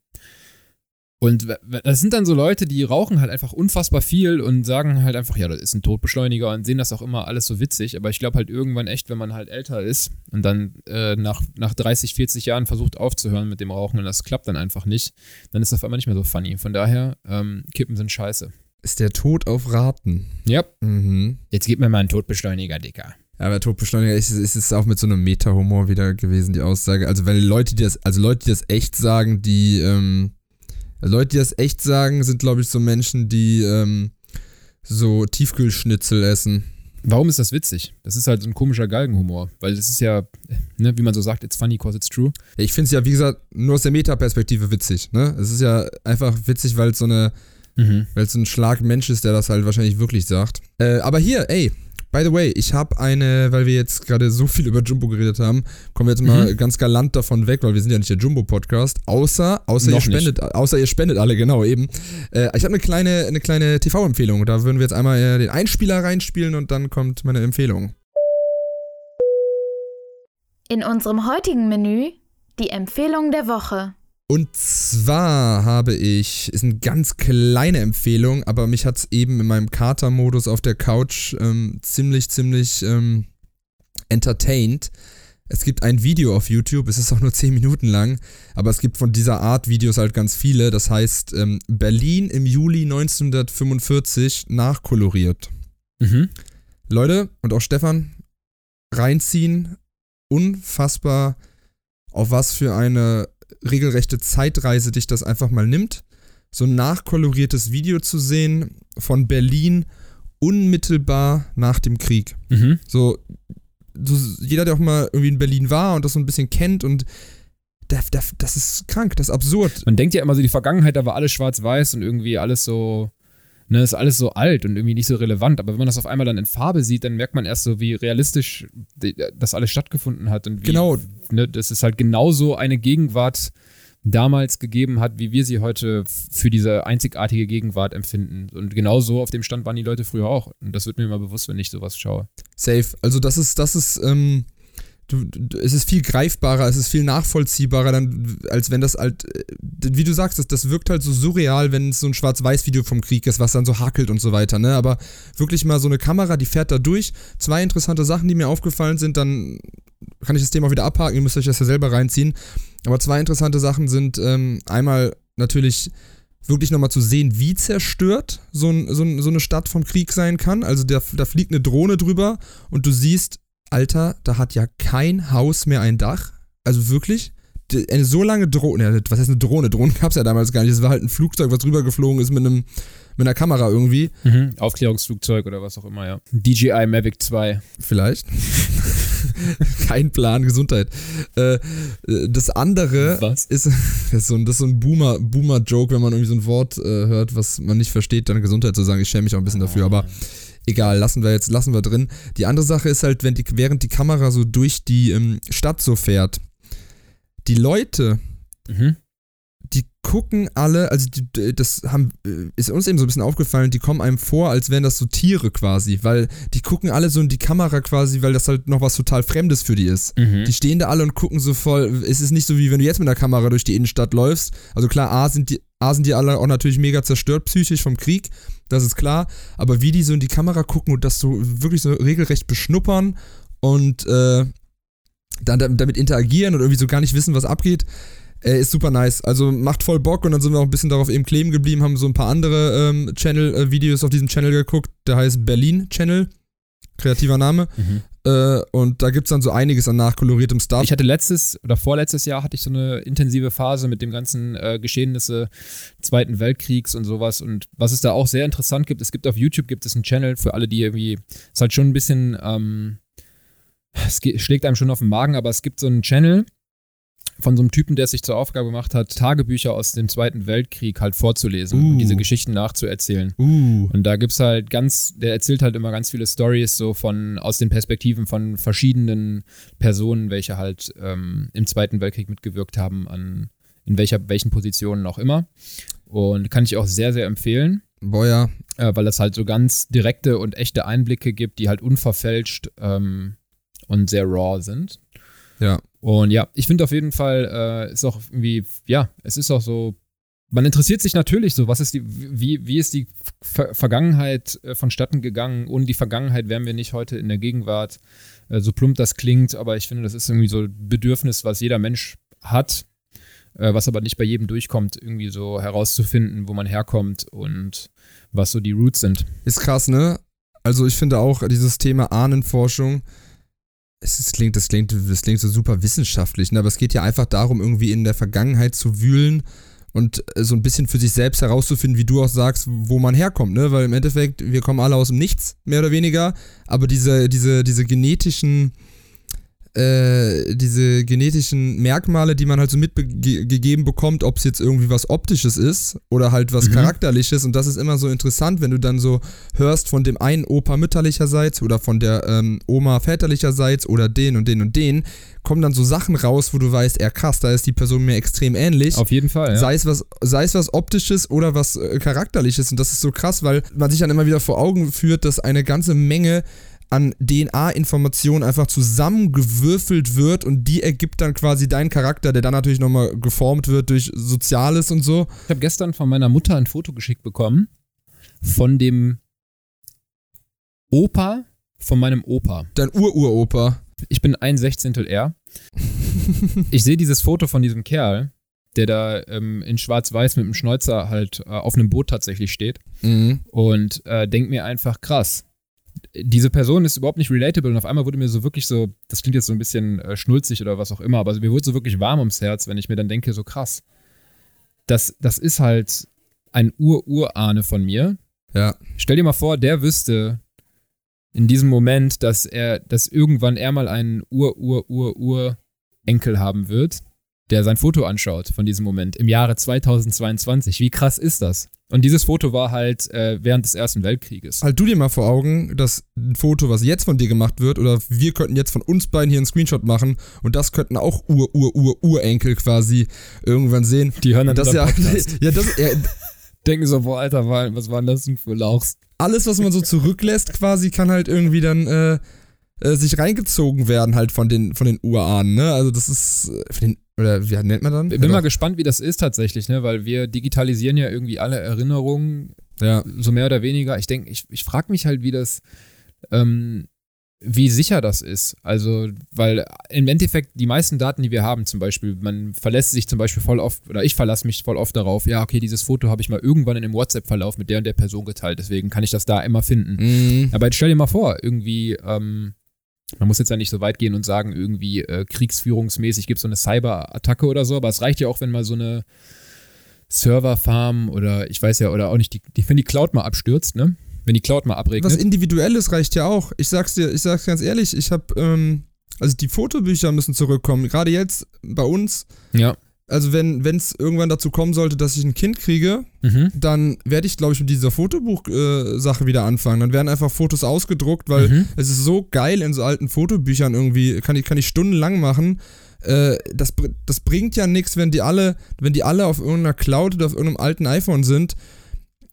und das sind dann so Leute, die rauchen halt einfach unfassbar viel und sagen halt einfach, ja, das ist ein Todbeschleuniger und sehen das auch immer alles so witzig. Aber ich glaube halt irgendwann echt, wenn man halt älter ist und dann äh, nach, nach 30, 40 Jahren versucht aufzuhören mit dem Rauchen und das klappt dann einfach nicht, dann ist das auf einmal nicht mehr so funny. Von daher, ähm, Kippen sind scheiße. Ist der Tod auf Raten? Ja. Mhm. Jetzt gib mir mal einen Todbeschleuniger, Dicker. Aber Todbeschleuniger ist, ist es auch mit so einem Meta-Humor wieder gewesen, die Aussage. Also, weil Leute, die das, also Leute, die das echt sagen, die, ähm, Leute, die das echt sagen, sind, glaube ich, so Menschen, die ähm, so Tiefkühlschnitzel essen. Warum ist das witzig? Das ist halt so ein komischer Galgenhumor, weil das ist ja, ne, wie man so sagt, it's funny cause it's true. Ich finde es ja, wie gesagt, nur aus der Metaperspektive witzig. Ne? Es ist ja einfach witzig, weil es so eine, mhm. weil es so ein Schlag Mensch ist, der das halt wahrscheinlich wirklich sagt. Äh, aber hier, ey, By the way, ich habe eine, weil wir jetzt gerade so viel über Jumbo geredet haben, kommen wir jetzt mal mhm. ganz galant davon weg, weil wir sind ja nicht der Jumbo-Podcast. Außer, außer ihr spendet, nicht. außer ihr spendet alle, genau eben. Äh, ich habe eine kleine, eine kleine TV-Empfehlung. Da würden wir jetzt einmal äh, den Einspieler reinspielen und dann kommt meine Empfehlung. In unserem heutigen Menü die Empfehlung der Woche. Und zwar habe ich, ist eine ganz kleine Empfehlung, aber mich hat es eben in meinem Kater-Modus auf der Couch ähm, ziemlich, ziemlich ähm, entertained. Es gibt ein Video auf YouTube, es ist auch nur 10 Minuten lang, aber es gibt von dieser Art Videos halt ganz viele. Das heißt, ähm, Berlin im Juli 1945 nachkoloriert. Mhm. Leute und auch Stefan, reinziehen. Unfassbar, auf was für eine regelrechte Zeitreise dich das einfach mal nimmt. so ein nachkoloriertes Video zu sehen von Berlin unmittelbar nach dem Krieg. Mhm. So, so, jeder, der auch mal irgendwie in Berlin war und das so ein bisschen kennt und das, das ist krank, das ist absurd. Man denkt ja immer so, die Vergangenheit, da war alles schwarz-weiß und irgendwie alles so, ne, ist alles so alt und irgendwie nicht so relevant. Aber wenn man das auf einmal dann in Farbe sieht, dann merkt man erst so, wie realistisch das alles stattgefunden hat. Und wie, genau. Ne, das ist halt genauso eine Gegenwart damals gegeben hat, wie wir sie heute für diese einzigartige Gegenwart empfinden. Und genauso auf dem Stand waren die Leute früher auch. Und das wird mir immer bewusst, wenn ich sowas schaue. Safe. Also das ist, das ist, ähm, Du, du, es ist viel greifbarer, es ist viel nachvollziehbarer, dann, als wenn das halt, äh, wie du sagst, das, das wirkt halt so surreal, wenn es so ein Schwarz-Weiß-Video vom Krieg ist, was dann so hakelt und so weiter, ne? Aber wirklich mal so eine Kamera, die fährt da durch. Zwei interessante Sachen, die mir aufgefallen sind, dann kann ich das Thema wieder abhaken, ihr müsst euch das ja selber reinziehen. Aber zwei interessante Sachen sind ähm, einmal natürlich wirklich nochmal zu sehen, wie zerstört so, ein, so, ein, so, eine Stadt vom Krieg sein kann. Also da, da fliegt eine Drohne drüber und du siehst, Alter, da hat ja kein Haus mehr ein Dach. Also wirklich, eine so lange Drohne, was heißt eine Drohne? Drohnen gab es ja damals gar nicht. Es war halt ein Flugzeug, was rübergeflogen ist mit einem mit einer Kamera irgendwie. Mhm. Aufklärungsflugzeug oder was auch immer, ja. DJI Mavic 2. Vielleicht. Kein Plan, Gesundheit. Äh, das andere was? ist, das ist so ein, das ist so ein Boomer, Boomer-Joke, wenn man irgendwie so ein Wort äh, hört, was man nicht versteht, dann Gesundheit zu sagen. Ich schäme mich auch ein bisschen dafür, aber egal, lassen wir jetzt, lassen wir drin. Die andere Sache ist halt, wenn die, während die Kamera so durch die ähm, Stadt so fährt, die Leute, mhm die gucken alle, also die, das haben, äh, ist uns eben so ein bisschen aufgefallen, die kommen einem vor, als wären das so Tiere quasi, weil die gucken alle so in die Kamera quasi, weil das halt noch was total Fremdes für die ist. Mhm. Die stehen da alle und gucken so voll, es ist nicht so wie wenn du jetzt mit der Kamera durch die Innenstadt läufst. Also klar, A sind die, A sind die alle auch natürlich mega zerstört psychisch vom Krieg, das ist klar, aber wie die so in die Kamera gucken und das so wirklich so regelrecht beschnuppern und äh, dann damit interagieren und irgendwie so gar nicht wissen, was abgeht, äh, ist super nice. Also macht voll Bock und dann sind wir auch ein bisschen darauf eben kleben geblieben, haben so ein paar andere ähm, Channel-Videos äh, auf diesem Channel geguckt. Der heißt Berlin Channel. Kreativer Name. Mhm. Äh, und da gibt es dann so einiges an nachkoloriertem Stuff. Ich hatte letztes oder vorletztes Jahr hatte ich so eine intensive Phase mit dem ganzen äh, Geschehnisse Zweiten Weltkriegs und sowas. Und was es da auch sehr interessant gibt, es gibt auf YouTube gibt es einen Channel für alle, die irgendwie, ist halt schon ein bisschen, ähm, es schlägt einem schon auf den Magen, aber es gibt so einen Channel, von so einem Typen, der es sich zur Aufgabe gemacht hat, Tagebücher aus dem Zweiten Weltkrieg halt vorzulesen uh. und diese Geschichten nachzuerzählen. Uh. Und da gibt es halt ganz, der erzählt halt immer ganz viele Stories so von, aus den Perspektiven von verschiedenen Personen, welche halt ähm, im Zweiten Weltkrieg mitgewirkt haben, an in welcher, welchen Positionen auch immer. Und kann ich auch sehr, sehr empfehlen. Boah, ja. Äh, weil das halt so ganz direkte und echte Einblicke gibt, die halt unverfälscht ähm, und sehr raw sind. Ja. Und ja, ich finde auf jeden Fall, äh, ist auch irgendwie, ja, es ist auch so, man interessiert sich natürlich so, was ist die, wie, wie ist die Ver Vergangenheit äh, vonstatten gegangen? Ohne die Vergangenheit wären wir nicht heute in der Gegenwart. Äh, so plump das klingt, aber ich finde, das ist irgendwie so ein Bedürfnis, was jeder Mensch hat, äh, was aber nicht bei jedem durchkommt, irgendwie so herauszufinden, wo man herkommt und was so die Roots sind. Ist krass, ne? Also ich finde auch dieses Thema Ahnenforschung, es klingt, das klingt, das klingt so super wissenschaftlich, ne? aber es geht ja einfach darum, irgendwie in der Vergangenheit zu wühlen und äh, so ein bisschen für sich selbst herauszufinden, wie du auch sagst, wo man herkommt, ne? Weil im Endeffekt, wir kommen alle aus dem Nichts, mehr oder weniger, aber diese, diese, diese genetischen äh, diese genetischen Merkmale, die man halt so mitgegeben bekommt, ob es jetzt irgendwie was Optisches ist oder halt was mhm. Charakterliches. Und das ist immer so interessant, wenn du dann so hörst von dem einen Opa mütterlicherseits oder von der ähm, Oma väterlicherseits oder den und den und den, kommen dann so Sachen raus, wo du weißt, er krass, da ist die Person mir extrem ähnlich. Auf jeden Fall. Ja. Sei, es was, sei es was Optisches oder was äh, Charakterliches. Und das ist so krass, weil man sich dann immer wieder vor Augen führt, dass eine ganze Menge an DNA-Informationen einfach zusammengewürfelt wird und die ergibt dann quasi deinen Charakter, der dann natürlich nochmal geformt wird durch Soziales und so. Ich habe gestern von meiner Mutter ein Foto geschickt bekommen von dem Opa von meinem Opa. Dein Ururopa. Ich bin ein Sechzehntel er. ich sehe dieses Foto von diesem Kerl, der da ähm, in Schwarz-Weiß mit dem Schnäuzer halt äh, auf einem Boot tatsächlich steht mhm. und äh, denke mir einfach krass diese Person ist überhaupt nicht relatable und auf einmal wurde mir so wirklich so, das klingt jetzt so ein bisschen äh, schnulzig oder was auch immer, aber mir wurde so wirklich warm ums Herz, wenn ich mir dann denke, so krass. Das, das ist halt ein Ur-Urahne von mir. Ja. Stell dir mal vor, der wüsste in diesem Moment, dass er, dass irgendwann er mal einen Ur-Ur-Ur-Ur-Enkel haben wird, der sein Foto anschaut von diesem Moment im Jahre 2022. Wie krass ist das? Und dieses Foto war halt äh, während des Ersten Weltkrieges. Halt du dir mal vor Augen, dass ein Foto, was jetzt von dir gemacht wird, oder wir könnten jetzt von uns beiden hier einen Screenshot machen und das könnten auch Ur-Ur-Ur-Urenkel quasi irgendwann sehen. Die hören dann das ja, ja, das, ja, Denken so, boah, Alter, was waren das denn für Lauchs? Alles, was man so zurücklässt, quasi, kann halt irgendwie dann äh, äh, sich reingezogen werden, halt von den, von den Urahnen, ne? Also das ist äh, von den oder wie nennt man dann? Ich bin mal gespannt, wie das ist tatsächlich, ne? Weil wir digitalisieren ja irgendwie alle Erinnerungen, ja. so mehr oder weniger. Ich denke, ich, ich frage mich halt, wie das, ähm, wie sicher das ist. Also, weil im Endeffekt die meisten Daten, die wir haben, zum Beispiel, man verlässt sich zum Beispiel voll oft, oder ich verlasse mich voll oft darauf, ja, okay, dieses Foto habe ich mal irgendwann in einem WhatsApp-Verlauf mit der und der Person geteilt, deswegen kann ich das da immer finden. Mhm. Aber jetzt stell dir mal vor, irgendwie, ähm, man muss jetzt ja nicht so weit gehen und sagen, irgendwie äh, kriegsführungsmäßig gibt es so eine Cyber-Attacke oder so, aber es reicht ja auch, wenn mal so eine Serverfarm oder ich weiß ja, oder auch nicht, die, die, wenn die Cloud mal abstürzt, ne? Wenn die Cloud mal abregnet. Was Individuelles reicht ja auch. Ich sag's dir, ich sag's ganz ehrlich, ich hab, ähm, also die Fotobücher müssen zurückkommen. Gerade jetzt bei uns. Ja. Also wenn es irgendwann dazu kommen sollte, dass ich ein Kind kriege, Mhm. dann werde ich, glaube ich, mit dieser Fotobuch-Sache wieder anfangen. Dann werden einfach Fotos ausgedruckt, weil Mhm. es ist so geil in so alten Fotobüchern irgendwie, kann ich, kann ich stundenlang machen. Äh, das, das bringt ja nichts, wenn die alle, wenn die alle auf irgendeiner Cloud oder auf irgendeinem alten iPhone sind.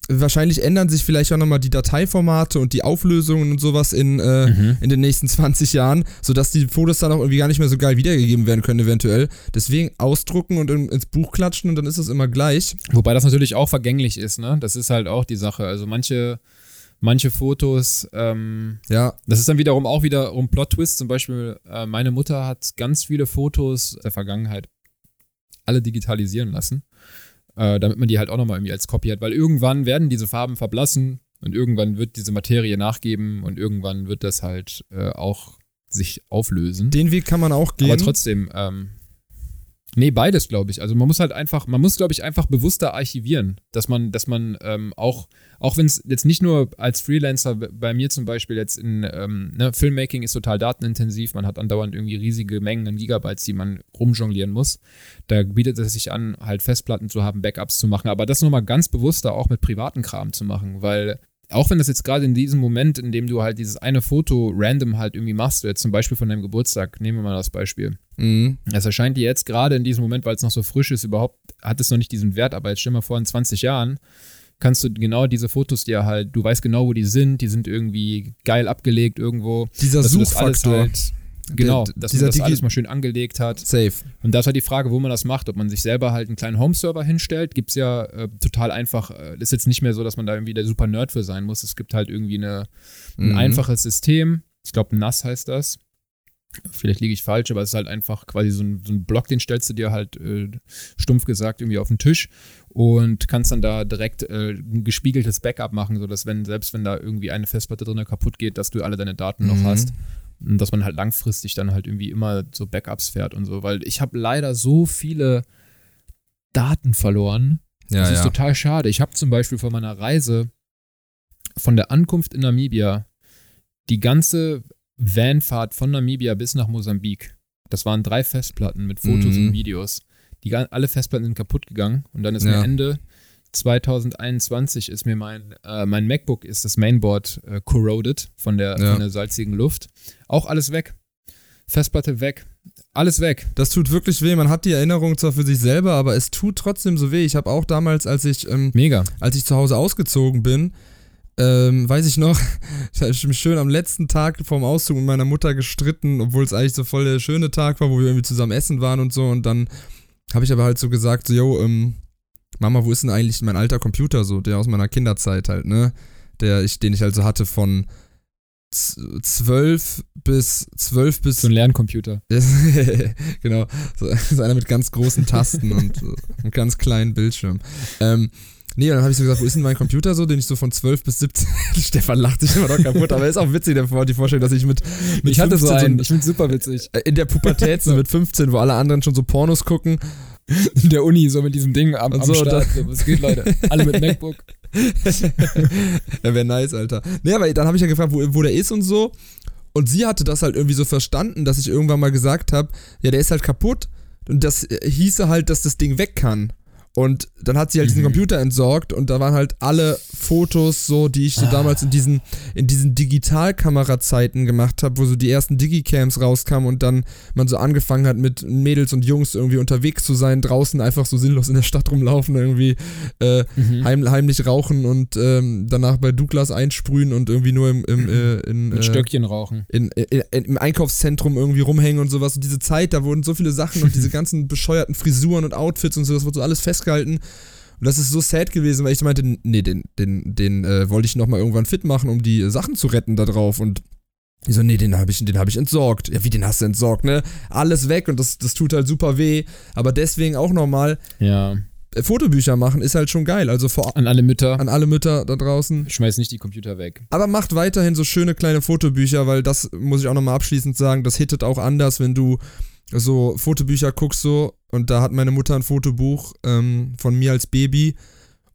Wahrscheinlich ändern sich vielleicht auch nochmal die Dateiformate und die Auflösungen und sowas in, äh, Mhm. in den nächsten 20 Jahren, sodass die Fotos dann auch irgendwie gar nicht mehr so geil wiedergegeben werden können, eventuell. Deswegen ausdrucken und in, ins Buch klatschen und dann ist es immer gleich. Wobei das natürlich auch vergänglich ist, ne? Das ist halt auch die Sache. Also manche, manche Fotos, ähm, Ja, das ist dann wiederum auch wiederum Plot-Twist. Zum Beispiel, äh, meine Mutter hat ganz viele Fotos der Vergangenheit alle digitalisieren lassen, äh, damit man die halt auch nochmal irgendwie als Copy hat, weil irgendwann werden diese Farben verblassen und irgendwann wird diese Materie nachgeben und irgendwann wird das halt äh, auch sich auflösen. den Weg kann man auch gehen. Aber trotzdem, ähm, nee, beides, glaube ich. Also man muss halt einfach, man muss, glaube ich, einfach bewusster archivieren, dass man, dass man ähm, auch, auch wenn es jetzt nicht nur als Freelancer, bei mir zum Beispiel jetzt in, ähm, ne, Filmmaking ist total datenintensiv, man hat andauernd irgendwie riesige Mengen an Gigabytes, die man rumjonglieren muss. Da bietet es sich an, halt Festplatten zu haben, Backups zu machen, aber das nochmal ganz bewusster auch mit privaten Kram zu machen, weil auch wenn das jetzt gerade in diesem Moment, in dem du halt dieses eine Foto random halt irgendwie machst, jetzt zum Beispiel von deinem Geburtstag, nehmen wir mal das Beispiel. Mhm. Es erscheint dir jetzt gerade in diesem Moment, weil es noch so frisch ist, überhaupt hat es noch nicht diesen Wert, aber jetzt stell mal vor, in 20 Jahren kannst du genau diese Fotos dir halt, du weißt genau, wo die sind, die sind irgendwie geil abgelegt irgendwo. Dieser Suchfaktor. halt, genau, Der- dass man das Digi- alles mal schön angelegt hat. Safe. Und da ist halt die Frage, wo man das macht, ob man sich selber halt einen kleinen Home-Server hinstellt. Gibt es ja äh, total einfach, äh, ist jetzt nicht mehr so, dass man da irgendwie der super Nerd für sein muss. Es gibt halt irgendwie eine, ein Mhm. einfaches System. Ich glaube, NAS heißt das. Vielleicht liege ich falsch, aber es ist halt einfach quasi so ein, so ein Block, den stellst du dir halt äh, stumpf gesagt irgendwie auf den Tisch und kannst dann da direkt äh, ein gespiegeltes Backup machen, sodass wenn, selbst wenn da irgendwie eine Festplatte drin kaputt geht, dass du alle deine Daten noch Mhm. hast. Dass man halt langfristig dann halt irgendwie immer so Backups fährt und so, weil ich habe leider so viele Daten verloren. Ja, das ist ja. total schade. Ich habe zum Beispiel von meiner Reise von der Ankunft in Namibia die ganze Vanfahrt von Namibia bis nach Mosambik. Das waren drei Festplatten mit Fotos Mhm. und Videos. Die, alle Festplatten sind kaputt gegangen und dann ist Ja. mir Ende 2021 ist mir mein, äh, mein MacBook ist das Mainboard äh, corroded von der, Ja. von der salzigen Luft. Auch alles weg. Festplatte weg. Alles weg. Das tut wirklich weh. Man hat die Erinnerung zwar für sich selber, aber es tut trotzdem so weh. Ich habe auch damals, als ich, ähm, Mega. als ich zu Hause ausgezogen bin, ähm, weiß ich noch, ich habe mich schön am letzten Tag vorm Auszug mit meiner Mutter gestritten, obwohl es eigentlich so voll der schöne Tag war, wo wir irgendwie zusammen essen waren und so. Und dann habe ich aber halt so gesagt, so, yo, ähm, Mama, wo ist denn eigentlich mein alter Computer so, der aus meiner Kinderzeit halt, ne? Der ich, den ich halt so hatte von zwölf bis zwölf bis So ein Lerncomputer. genau. So, so einer mit ganz großen Tasten und so einem ganz kleinen Bildschirm. Ähm, nee, und dann habe ich so gesagt, wo ist denn mein Computer so, den ich so von 12 bis 17. Stefan lacht sich immer noch kaputt, aber ist auch witzig, der, die Vorstellung, dass ich mit, mit Ich hatte so 15 einen. Ich finde super witzig. äh, in der Pubertät so mit 15, wo alle anderen schon so Pornos gucken der Uni, so mit diesem Ding am, am so, Start. So, was geht, Leute? Alle mit MacBook. ja, wäre nice, Alter. Nee, aber dann habe ich ja gefragt, wo, wo der ist und so. Und sie hatte das halt irgendwie so verstanden, dass ich irgendwann mal gesagt habe, ja, der ist halt kaputt. Und das äh, hieße halt, dass das Ding weg kann. Und dann hat sie halt mhm. diesen Computer entsorgt und da waren halt alle Fotos so, die ich so ah. damals in diesen, in diesen Digitalkamera-Zeiten gemacht habe, wo so die ersten Digicams rauskamen und dann man so angefangen hat mit Mädels und Jungs irgendwie unterwegs zu sein, draußen einfach so sinnlos in der Stadt rumlaufen, irgendwie äh, mhm. heim, heimlich rauchen und ähm, danach bei Douglas einsprühen und irgendwie nur im, im äh, in, äh, Stöckchen rauchen. In, in, in, Im Einkaufszentrum irgendwie rumhängen und sowas. Und diese Zeit, da wurden so viele Sachen und diese ganzen bescheuerten Frisuren und Outfits und so, das wurde so alles fest festgehalten. Und das ist so sad gewesen, weil ich meinte, nee, den, den, den äh, wollte ich nochmal irgendwann fit machen, um die Sachen zu retten da drauf. Und ich so, nee, den habe ich, hab ich entsorgt. Ja, wie den hast du entsorgt, ne? Alles weg und das, das tut halt super weh. Aber deswegen auch nochmal. Ja. Äh, Fotobücher machen ist halt schon geil. Also vor an alle Mütter. An alle Mütter da draußen. Schmeiß nicht die Computer weg. Aber macht weiterhin so schöne kleine Fotobücher, weil das muss ich auch nochmal abschließend sagen, das hittet auch anders, wenn du so Fotobücher guckst so und da hat meine Mutter ein Fotobuch ähm, von mir als Baby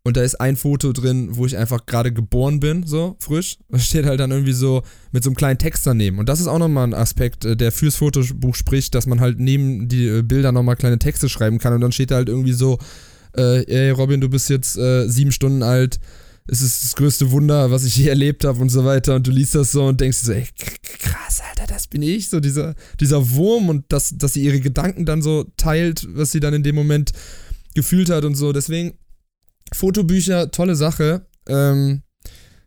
und da ist ein Foto drin, wo ich einfach gerade geboren bin, so frisch. Da steht halt dann irgendwie so mit so einem kleinen Text daneben. Und das ist auch nochmal ein Aspekt, äh, der fürs Fotobuch spricht, dass man halt neben die äh, Bilder nochmal kleine Texte schreiben kann. Und dann steht da halt irgendwie so, äh, ey Robin, du bist jetzt äh, sieben Stunden alt, es ist das größte Wunder, was ich je erlebt habe und so weiter. Und du liest das so und denkst so, ey, krass, Alter, das bin ich. So dieser, dieser Wurm und das, dass sie ihre Gedanken dann so teilt, was sie dann in dem Moment gefühlt hat und so. Deswegen, Fotobücher, tolle Sache. Ähm,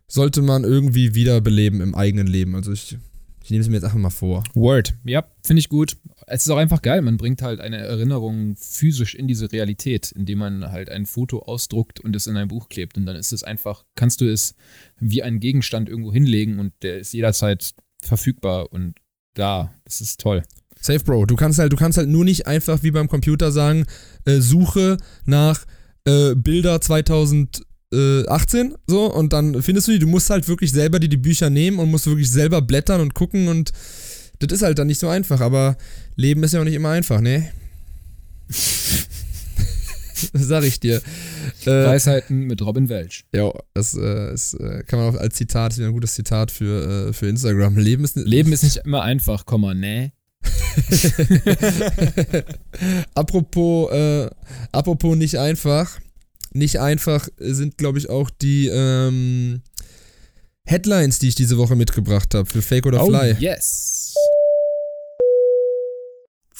sollte man irgendwie wiederbeleben im eigenen Leben. Also ich ich nehme es mir jetzt einfach mal vor. Word, ja, finde ich gut. Es ist auch einfach geil, man bringt halt eine Erinnerung physisch in diese Realität, indem man halt ein Foto ausdruckt und es in ein Buch klebt. Und dann ist es einfach, kannst du es wie einen Gegenstand irgendwo hinlegen und der ist jederzeit verfügbar und da. Das ist toll. Safe, Bro. Du kannst halt, du kannst halt nur nicht einfach wie beim Computer sagen, äh, suche nach äh, Bilder 2000 äh, 18, so, und dann findest du die, du musst halt wirklich selber die, die Bücher nehmen und musst wirklich selber blättern und gucken und das ist halt dann nicht so einfach, aber Leben ist ja auch nicht immer einfach, ne? sag ich dir. Äh, Weisheiten mit Robin Welch. Ja, das, äh, das äh, kann man auch als Zitat, ein gutes Zitat für, äh, für Instagram. Leben ist, Leben ist nicht immer einfach, Komma, ne? apropos, äh, apropos nicht einfach nicht einfach sind, glaube ich, auch die ähm, Headlines, die ich diese Woche mitgebracht habe für Fake oder oh, Fly. Yes.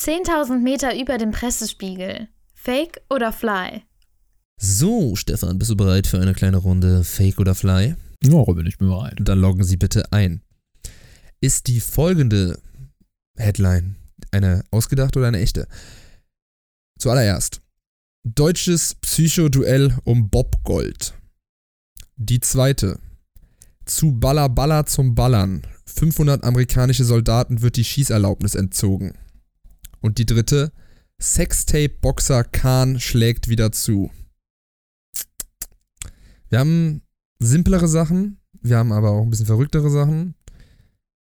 10.000 Meter über dem Pressespiegel. Fake oder Fly? So, Stefan, bist du bereit für eine kleine Runde Fake oder Fly? Ja, Robin, ich bin bereit. Dann loggen Sie bitte ein. Ist die folgende Headline eine ausgedachte oder eine echte? Zuallererst. Deutsches Psychoduell um Bob Gold. Die zweite. Zu Baller Baller zum Ballern. 500 amerikanische Soldaten wird die Schießerlaubnis entzogen. Und die dritte. Sextape-Boxer Khan schlägt wieder zu. Wir haben simplere Sachen, wir haben aber auch ein bisschen verrücktere Sachen.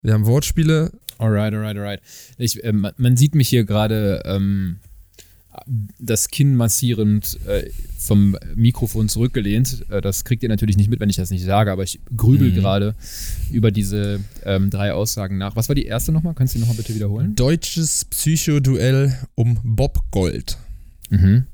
Wir haben Wortspiele. Alright, alright, alright. Ich, äh, man sieht mich hier gerade ähm, das Kinn massierend äh, vom Mikrofon zurückgelehnt. Äh, das kriegt ihr natürlich nicht mit, wenn ich das nicht sage, aber ich grübel mhm. gerade über diese ähm, drei Aussagen nach. Was war die erste nochmal? Kannst du nochmal bitte wiederholen? Deutsches Psychoduell um Bob Gold. Mhm.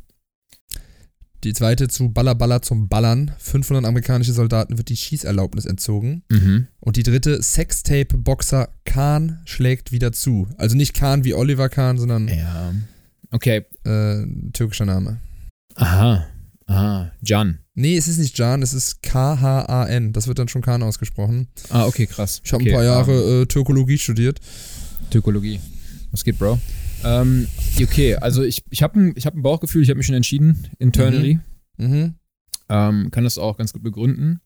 Die zweite zu Baller Baller zum Ballern. 500 amerikanische Soldaten wird die Schießerlaubnis entzogen. Mhm. Und die dritte Sextape-Boxer Kahn schlägt wieder zu. Also nicht Kahn wie Oliver Kahn, sondern ja. Okay. Äh, türkischer Name. Aha. Aha. Can. Nee, es ist nicht Can, es ist K-H-A-N. Das wird dann schon Khan ausgesprochen. Ah, okay, krass. Ich habe okay, ein paar Jahre um, äh, Türkologie studiert. Türkologie. Was geht, Bro? Ähm, okay, also ich, ich habe ein, hab ein Bauchgefühl, ich habe mich schon entschieden, internally. Mhm. Mhm. Ähm, kann das auch ganz gut begründen.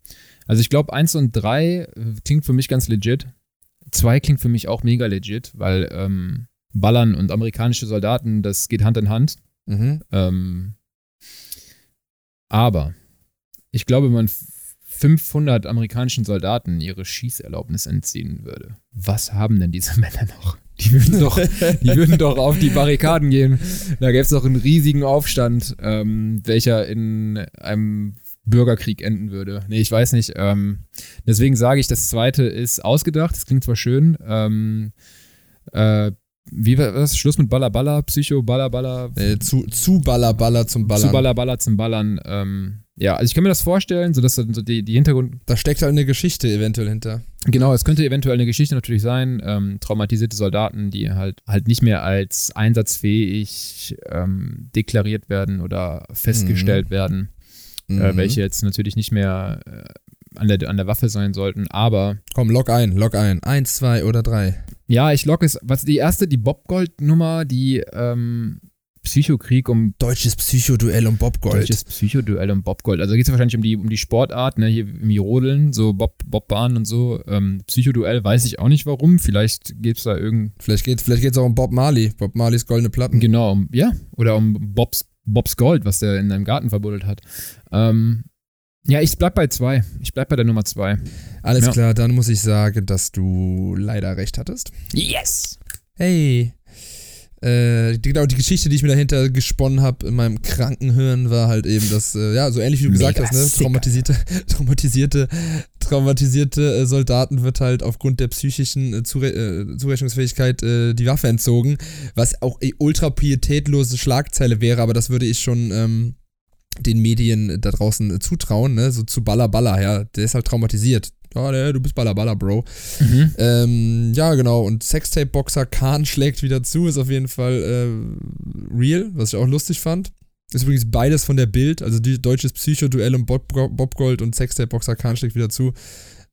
Also ich glaube, 1 und 3 klingt für mich ganz legit. 2 klingt für mich auch mega legit, weil ähm, Ballern und amerikanische Soldaten, das geht Hand in Hand. Mhm. Ähm, aber ich glaube, wenn man 500 amerikanischen Soldaten ihre Schießerlaubnis entziehen würde, was haben denn diese Männer noch? Die würden doch, die würden doch auf die Barrikaden gehen. Da gäbe es doch einen riesigen Aufstand, ähm, welcher in einem Bürgerkrieg enden würde. Nee, ich weiß nicht. Ähm, deswegen sage ich, das zweite ist ausgedacht. Das klingt zwar schön. Ähm, äh, wie war das? Schluss mit Baller Baller, Psycho, Baller Baller. Äh, zu, zu Baller Baller zum Ballern. Zu Baller Baller zum Ballern. Ähm, ja, also ich kann mir das vorstellen, so dass so die, die Hintergrund. Da steckt halt eine Geschichte eventuell hinter. Genau, es könnte eventuell eine Geschichte natürlich sein. Ähm, traumatisierte Soldaten, die halt halt nicht mehr als einsatzfähig ähm, deklariert werden oder festgestellt mhm. werden. Äh, mhm. Welche jetzt natürlich nicht mehr äh, an, der, an der Waffe sein sollten, aber. Komm, log ein, log ein. Eins, zwei oder drei. Ja, ich log es. Was die erste, die Bobgold-Nummer, die ähm, Psychokrieg um. Deutsches Psychoduell um Bobgold. Deutsches Psychoduell um Bobgold. Also geht es wahrscheinlich um die, um die Sportart, ne, hier im Jodeln, so Bob, Bobbahn und so. Ähm, Psychoduell weiß ich auch nicht warum. Vielleicht geht es da irgend. Vielleicht geht es vielleicht auch um Bob Marley. Bob Marleys goldene Platten. Genau, um, ja. Oder um Bobs, Bobs Gold, was der in seinem Garten verbuddelt hat. Ähm, ja, ich bleib bei zwei. Ich bleib bei der Nummer zwei. Alles ja. klar, dann muss ich sagen, dass du leider recht hattest. Yes! Hey. Äh, genau, die Geschichte, die ich mir dahinter gesponnen habe in meinem Krankenhirn, war halt eben, dass, äh, ja, so ähnlich wie du Mega gesagt hast, ne? Traumatisierte, traumatisierte, traumatisierte äh, Soldaten wird halt aufgrund der psychischen äh, Zure äh, Zurechnungsfähigkeit äh, die Waffe entzogen, was auch ultra pietätlose Schlagzeile wäre, aber das würde ich schon ähm, den Medien da draußen zutrauen, ne? So zu Baller Baller, ja. Der ist halt traumatisiert ja, ne, du bist Ballaballa, Bro. Mhm. Ähm, ja, genau. Und Sextape-Boxer Khan schlägt wieder zu, ist auf jeden Fall äh, real, was ich auch lustig fand. Ist übrigens beides von der Bild, also die deutsches Psycho-Duell um Bob, Bob Gold und Sextape-Boxer Khan schlägt wieder zu.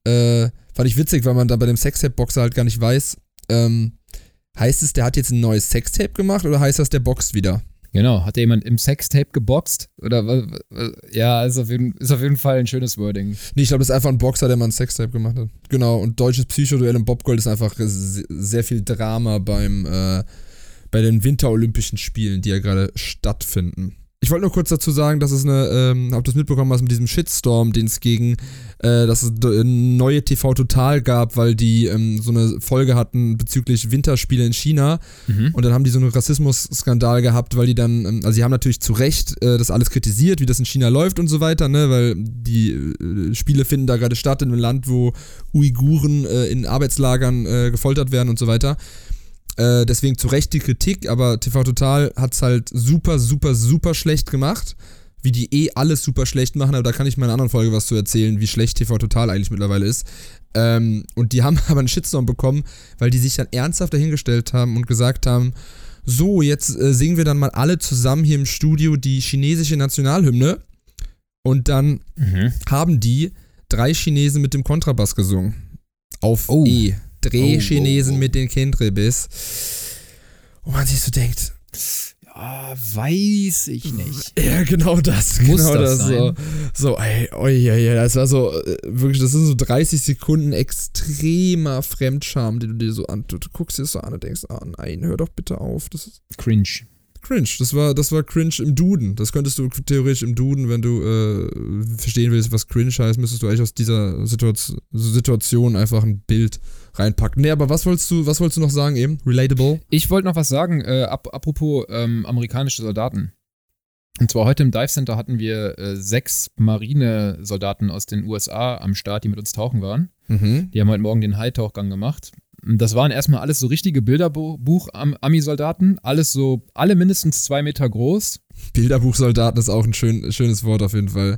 Äh, fand ich witzig, weil man da bei dem Sextape-Boxer halt gar nicht weiß, ähm, heißt es, der hat jetzt ein neues Sextape gemacht oder heißt das, der boxt wieder? Genau, hat jemand im Sextape geboxt? Oder ja, ist auf, jeden, ist auf jeden Fall ein schönes Wording. Nee, ich glaube, das ist einfach ein Boxer, der mal ein Sextape gemacht hat. Genau, und deutsches Psychoduell im Bobgold ist einfach sehr viel Drama beim äh, bei den Winterolympischen Spielen, die ja gerade stattfinden. Ich wollte nur kurz dazu sagen, dass es eine, ähm, habt ihr das mitbekommen, was mit diesem Shitstorm, den es gegen, äh, dass es neue TV Total gab, weil die ähm, so eine Folge hatten bezüglich Winterspiele in China. Mhm. Und dann haben die so einen Rassismus-Skandal gehabt, weil die dann, ähm, also sie haben natürlich zu Recht äh, das alles kritisiert, wie das in China läuft und so weiter, ne, weil die äh, Spiele finden da gerade statt in einem Land, wo Uiguren äh, in Arbeitslagern äh, gefoltert werden und so weiter. Äh, deswegen zu Recht die Kritik, aber TV Total hat es halt super, super, super schlecht gemacht. Wie die eh alles super schlecht machen, aber da kann ich mal in einer anderen Folge was zu erzählen, wie schlecht TV Total eigentlich mittlerweile ist. Ähm, und die haben aber einen Shitstorm bekommen, weil die sich dann ernsthaft dahingestellt haben und gesagt haben, so, jetzt äh, singen wir dann mal alle zusammen hier im Studio die chinesische Nationalhymne. Und dann mhm. haben die drei Chinesen mit dem Kontrabass gesungen. Auf oh. E. Drehchinesen oh, oh, oh. mit den Kindrebiss. Wo man sich so denkt, ja, weiß ich nicht. Ja, genau das. Muss genau das, das sein? So, so ey, oi, oi, das war so, äh, wirklich, das sind so 30 Sekunden extremer Fremdscham, den du dir so an, du, du guckst dir das so an und denkst, ah oh nein, hör doch bitte auf. Das ist cringe. Cringe. Das war, das war cringe im Duden. Das könntest du theoretisch im Duden, wenn du äh, verstehen willst, was cringe heißt, müsstest du eigentlich aus dieser Situation, Situation einfach ein Bild reinpacken. Nee, aber was wolltest du, was wolltest du noch sagen eben? Relatable? Ich wollte noch was sagen, äh, ap apropos ähm, amerikanische Soldaten. Und zwar heute im Dive Center hatten wir äh, sechs Marinesoldaten aus den USA am Start, die mit uns tauchen waren. Mhm. Die haben heute Morgen den Hightauchgang gemacht. Das waren erstmal alles so richtige Bilderbuch-Ami-Soldaten. Alles so, alle mindestens zwei Meter groß. Bilderbuchsoldaten ist auch ein schön, schönes Wort auf jeden Fall.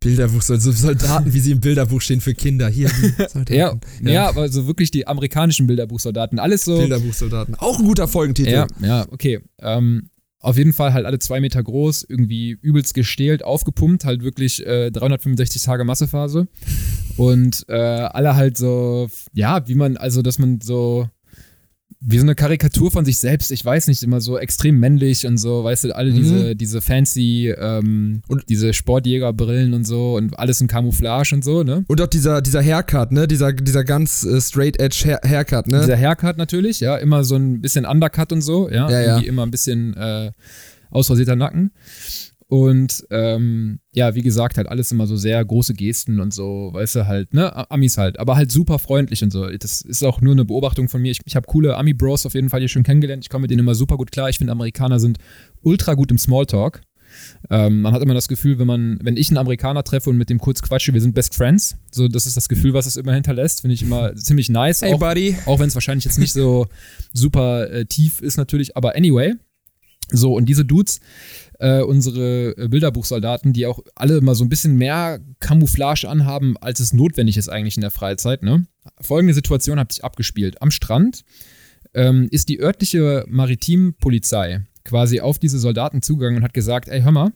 Bilderbuch, so Soldaten, wie sie im Bilderbuch stehen für Kinder. Hier. Ja, ja. ja, aber so wirklich die amerikanischen Bilderbuchsoldaten. Alles so. Bilderbuchsoldaten. Auch ein guter Folgentitel. Ja, ja, okay. Ähm, auf jeden Fall halt alle zwei Meter groß, irgendwie übelst gestählt, aufgepumpt, halt wirklich äh, 365 Tage Massephase. Und äh, alle halt so, ja, wie man, also dass man so wie so eine Karikatur von sich selbst, ich weiß nicht, immer so extrem männlich und so, weißt du, alle mhm. diese, diese fancy ähm, und diese Sportjägerbrillen und so und alles in Camouflage und so, ne? Und auch dieser, dieser Haircut, ne? Dieser, dieser ganz äh, straight edge Hair Haircut, ne? Dieser Haircut natürlich, ja, immer so ein bisschen Undercut und so, ja, ja, irgendwie immer ein bisschen äh, ausrasierter Nacken. Und ähm, ja, wie gesagt, halt alles immer so sehr große Gesten und so, weißt du, halt, ne, Amis halt, aber halt super freundlich und so. Das ist auch nur eine Beobachtung von mir. Ich, ich habe coole Ami-Bros auf jeden Fall hier schon kennengelernt. Ich komme mit denen immer super gut klar. Ich finde, Amerikaner sind ultra gut im Smalltalk. Ähm, man hat immer das Gefühl, wenn man, wenn ich einen Amerikaner treffe und mit dem kurz quatsche, wir sind Best Friends. So, das ist das Gefühl, was es immer hinterlässt. Finde ich immer ziemlich nice. Hey, auch, Buddy. Auch wenn es wahrscheinlich jetzt nicht so super äh, tief ist, natürlich. Aber anyway. So, und diese Dudes, äh, unsere Bilderbuchsoldaten, die auch alle immer so ein bisschen mehr Camouflage anhaben, als es notwendig ist eigentlich in der Freizeit. Ne? Folgende Situation hat sich abgespielt. Am Strand ähm, ist die örtliche Maritimpolizei quasi auf diese Soldaten zugegangen und hat gesagt, ey, hör mal,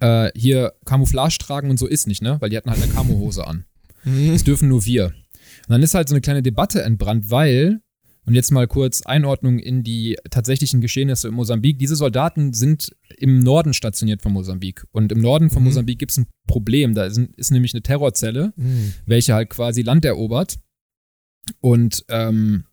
äh, hier Camouflage tragen und so ist nicht, ne? Weil die hatten halt eine Camohose an. Mhm. Das dürfen nur wir. Und dann ist halt so eine kleine Debatte entbrannt, weil, und jetzt mal kurz Einordnung in die tatsächlichen Geschehnisse in Mosambik, diese Soldaten sind im Norden stationiert von Mosambik. Und im Norden von Mhm. Mosambik gibt es ein Problem. Da ist, ist nämlich eine Terrorzelle, Mhm. welche halt quasi Land erobert. Und ähm,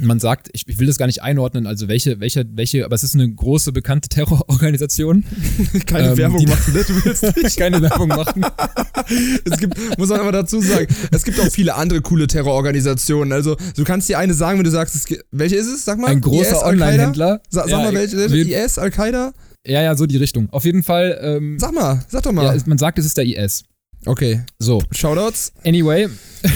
man sagt, ich, ich will das gar nicht einordnen, also welche, welche, welche, aber es ist eine große bekannte Terrororganisation. Keine Ähm, Werbung machen, ne? Du willst nicht. Keine Werbung machen. Es gibt, muss man aber dazu sagen, es gibt auch viele andere coole Terrororganisationen. Also, du kannst dir eine sagen, wenn du sagst, es welche ist es? Sag mal. Ein großer? Online-Händler. Sa sag Ja, mal, welche? IS, Al-Qaida? Ja, ja, so die Richtung. Auf jeden Fall, ähm, Sag mal, sag doch mal. ja, man sagt, es ist der IS. Okay, So, Shoutouts. anyway.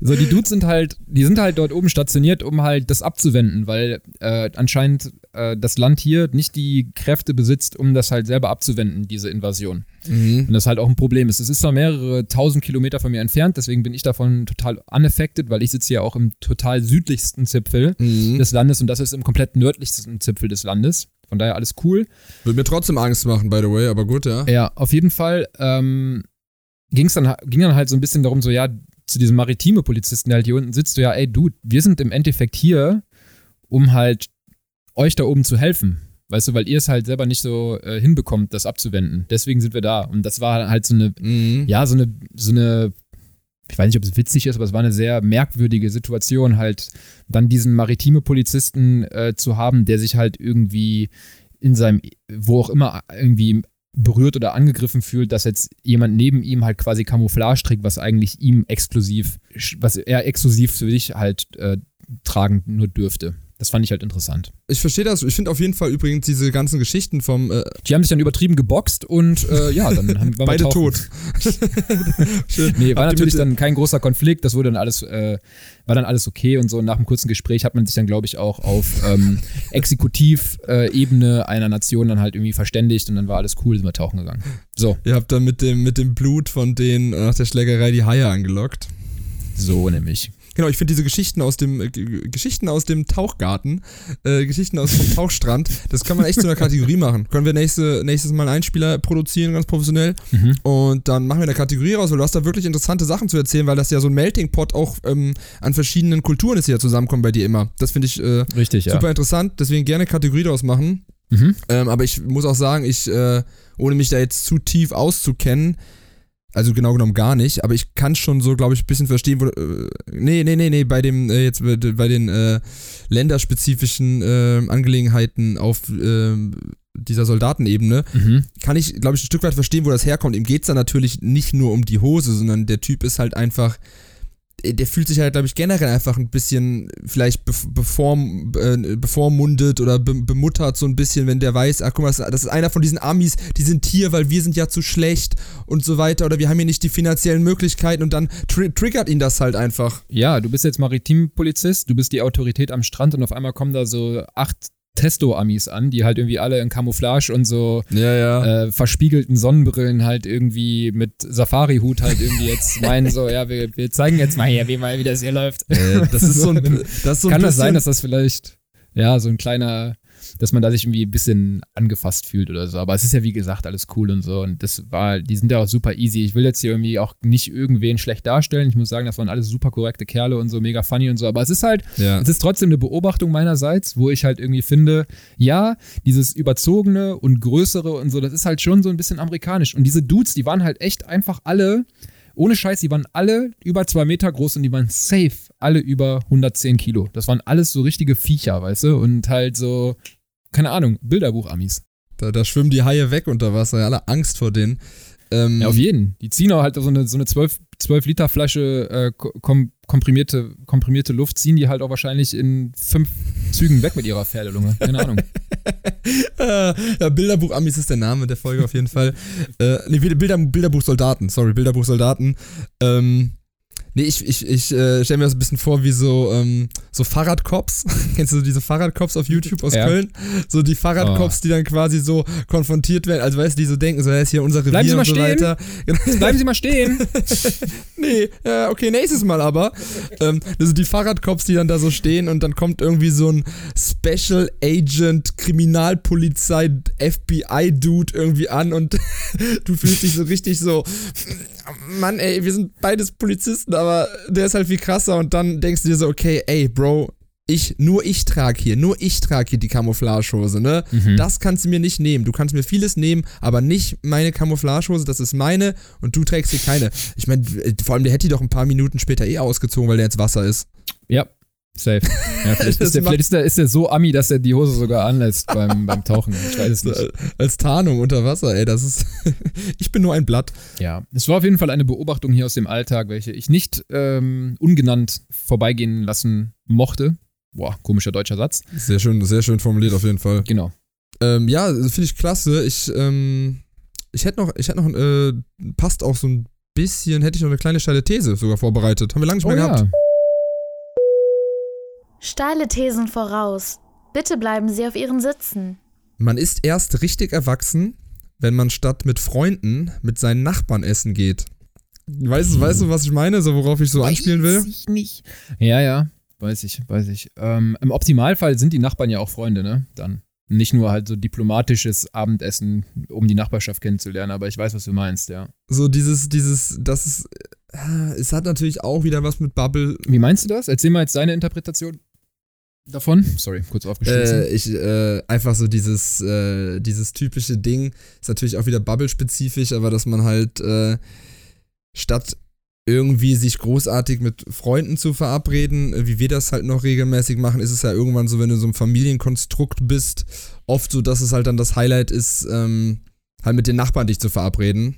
so, die Dudes sind halt, die sind halt dort oben stationiert, um halt das abzuwenden, weil äh, anscheinend äh, das Land hier nicht die Kräfte besitzt, um das halt selber abzuwenden, diese Invasion. Mhm. Und das halt auch ein Problem ist. Es ist zwar mehrere tausend Kilometer von mir entfernt, deswegen bin ich davon total unaffected, weil ich sitze ja auch im total südlichsten Zipfel Mhm. des Landes und das ist im komplett nördlichsten Zipfel des Landes. Von daher alles cool. Würde mir trotzdem Angst machen, by the way, aber gut, ja. Ja, auf jeden Fall ähm, ging's dann, ging dann halt so ein bisschen darum, so, ja, zu diesem maritime Polizisten, der halt hier unten sitzt, so, ja, ey, du, wir sind im Endeffekt hier, um halt euch da oben zu helfen. Weißt du, weil ihr es halt selber nicht so äh, hinbekommt, das abzuwenden. Deswegen sind wir da. Und das war halt so eine, Mhm. ja, so eine, so eine, ich weiß nicht, ob es witzig ist, aber es war eine sehr merkwürdige Situation, halt dann diesen maritime Polizisten äh, zu haben, der sich halt irgendwie in seinem, wo auch immer irgendwie berührt oder angegriffen fühlt, dass jetzt jemand neben ihm halt quasi Camouflage trägt, was eigentlich ihm exklusiv, was er exklusiv für sich halt äh, tragen nur dürfte. Das fand ich halt interessant. Ich verstehe das. Ich finde auf jeden Fall übrigens diese ganzen Geschichten vom äh, Die haben sich dann übertrieben geboxt und äh, ja, dann haben waren wir beide tot. Nee, war. Habt natürlich dann kein großer Konflikt, das wurde dann alles, äh, war dann alles okay und so. Und nach einem kurzen Gespräch hat man sich dann, glaube ich, auch auf ähm, Exekutivebene einer Nation dann halt irgendwie verständigt und dann war alles cool, sind wir tauchen gegangen. So, Ihr habt dann mit dem, mit dem Blut von denen nach der Schlägerei die Haie angelockt. so nämlich. Genau, ich finde diese Geschichten aus dem äh, Geschichten aus dem Tauchgarten, äh, Geschichten aus dem Tauchstrand, das kann man echt zu einer Kategorie machen. Können wir nächste, nächstes Mal einen Einspieler produzieren, ganz professionell. Mhm. Und dann machen wir eine Kategorie raus, weil du hast da wirklich interessante Sachen zu erzählen, weil das ja so ein Melting Pot auch ähm, an verschiedenen Kulturen ist, die ja zusammenkommen bei dir immer. Das finde ich äh, Richtig, ja. super interessant, deswegen gerne Kategorie daraus machen. Mhm. Ähm, aber ich muss auch sagen, ich, äh, ohne mich da jetzt zu tief auszukennen, also genau genommen gar nicht, aber ich kann schon so, glaube ich, ein bisschen verstehen, wo, äh, nee, nee, nee, nee, bei dem, äh, jetzt bei, bei den äh, länderspezifischen äh, Angelegenheiten auf äh, dieser Soldatenebene, Mhm. kann ich, glaube ich, ein Stück weit verstehen, wo das herkommt. Ihm geht es dann natürlich nicht nur um die Hose, sondern der Typ ist halt einfach, äh, der fühlt sich halt, glaube ich, generell einfach ein bisschen vielleicht be bevorm äh, bevormundet oder be bemuttert so ein bisschen, wenn der weiß, ach guck mal, das, das ist einer von diesen Amis, die sind hier, weil wir sind ja zu schlecht und so weiter oder wir haben hier nicht die finanziellen Möglichkeiten und dann tri triggert ihn das halt einfach. Ja, du bist jetzt Maritimpolizist, du bist die Autorität am Strand und auf einmal kommen da so acht Testo-Amis an, die halt irgendwie alle in Camouflage und so Ja, ja. äh, verspiegelten Sonnenbrillen halt irgendwie mit Safari-Hut halt irgendwie jetzt meinen so, ja, wir, wir zeigen jetzt mal hier, wie mal, wie das hier läuft. Äh, das ist so ein, das ist so ein Kann das bisschen, sein, dass das vielleicht, ja, so ein kleiner, dass man da sich irgendwie ein bisschen angefasst fühlt oder so. Aber es ist ja, wie gesagt, alles cool und so. Und das war, die sind ja auch super easy. Ich will jetzt hier irgendwie auch nicht irgendwen schlecht darstellen. Ich muss sagen, das waren alles super korrekte Kerle und so, mega funny und so. Aber es ist halt, ja. es ist trotzdem eine Beobachtung meinerseits, wo ich halt irgendwie finde, ja, dieses überzogene und größere und so, das ist halt schon so ein bisschen amerikanisch. Und diese Dudes, die waren halt echt einfach alle, ohne Scheiß, die waren alle über zwei Meter groß und die waren safe, alle über 110 Kilo. Das waren alles so richtige Viecher, weißt du? Und halt so, keine Ahnung, Bilderbuch-Amis. Da, da schwimmen die Haie weg unter Wasser, alle Angst vor denen. Ähm, ja, auf jeden. Die ziehen auch halt so eine, so eine 12, 12 Liter Flasche äh, kom komprimierte, komprimierte Luft, ziehen die halt auch wahrscheinlich in fünf Zügen weg mit ihrer Pferdelunge. Keine Ahnung. ja, Bilderbuch Amis ist der Name der Folge auf jeden Fall. äh, nee, Bilder, Bilderbuch Soldaten, sorry, Bilderbuch Soldaten. Ähm, Nee, ich, ich, ich äh, stelle mir das ein bisschen vor wie so, ähm, so Fahrradcops. Kennst du diese Fahrradcops auf YouTube aus ja. Köln? So die Fahrradcops, oh. die dann quasi so konfrontiert werden, also weißt du, die so denken, so, das ist hier unser Revier Bleiben Sie mal so stehen. weiter. Bleiben Sie mal stehen. nee, äh, okay, nächstes Mal aber. Ähm, das sind die Fahrradcops, die dann da so stehen und dann kommt irgendwie so ein Special Agent, Kriminalpolizei, FBI-Dude irgendwie an und du fühlst dich so richtig so, Mann, ey, wir sind beides Polizisten, aber der ist halt viel krasser und dann denkst du dir so, okay, ey, Bro, ich, nur ich trage hier, nur ich trage hier die Camouflagehose, ne? Mhm. Das kannst du mir nicht nehmen. Du kannst mir vieles nehmen, aber nicht meine Camouflagehose, das ist meine und du trägst hier keine. Ich meine, vor allem, der hätte die doch ein paar Minuten später eh ausgezogen, weil der jetzt Wasser ist. Ja, Safe. Ja, vielleicht, ist der, vielleicht ist, der, ist der so Ami, dass er die Hose sogar anlässt beim, beim Tauchen. Ich weiß es nicht. Als Tarnung unter Wasser, ey, das ist. ich bin nur ein Blatt. Ja, es war auf jeden Fall eine Beobachtung hier aus dem Alltag, welche ich nicht ähm, ungenannt vorbeigehen lassen mochte. Boah, komischer deutscher Satz. Sehr schön, sehr schön formuliert auf jeden Fall. Genau. Ähm, ja, finde ich klasse. Ich, ähm, ich hätte noch, ich hätte noch, äh, passt auch so ein bisschen, hätte ich noch eine kleine steile These sogar vorbereitet. Haben wir lange nicht mehr oh, gehabt. Ja. Steile Thesen voraus. Bitte bleiben Sie auf Ihren Sitzen. Man ist erst richtig erwachsen, wenn man statt mit Freunden mit seinen Nachbarn essen geht. Weißt, hm. weißt du, was ich meine? So, worauf ich so weiß anspielen will? Ich nicht. Ja, ja, weiß ich, weiß ich. Ähm, Im Optimalfall sind die Nachbarn ja auch Freunde, ne? Dann. Nicht nur halt so diplomatisches Abendessen, um die Nachbarschaft kennenzulernen, aber ich weiß, was du meinst, ja. So dieses, dieses, das ist, äh, es hat natürlich auch wieder was mit Bubble. Wie meinst du das? Erzähl mal jetzt deine Interpretation davon? Sorry, kurz aufgeschlossen. Äh, ich, äh, einfach so dieses, äh, dieses typische Ding, ist natürlich auch wieder Bubble-spezifisch, aber dass man halt äh, statt irgendwie sich großartig mit Freunden zu verabreden, wie wir das halt noch regelmäßig machen, ist es ja irgendwann so, wenn du so ein Familienkonstrukt bist, oft so, dass es halt dann das Highlight ist, ähm, halt mit den Nachbarn dich zu verabreden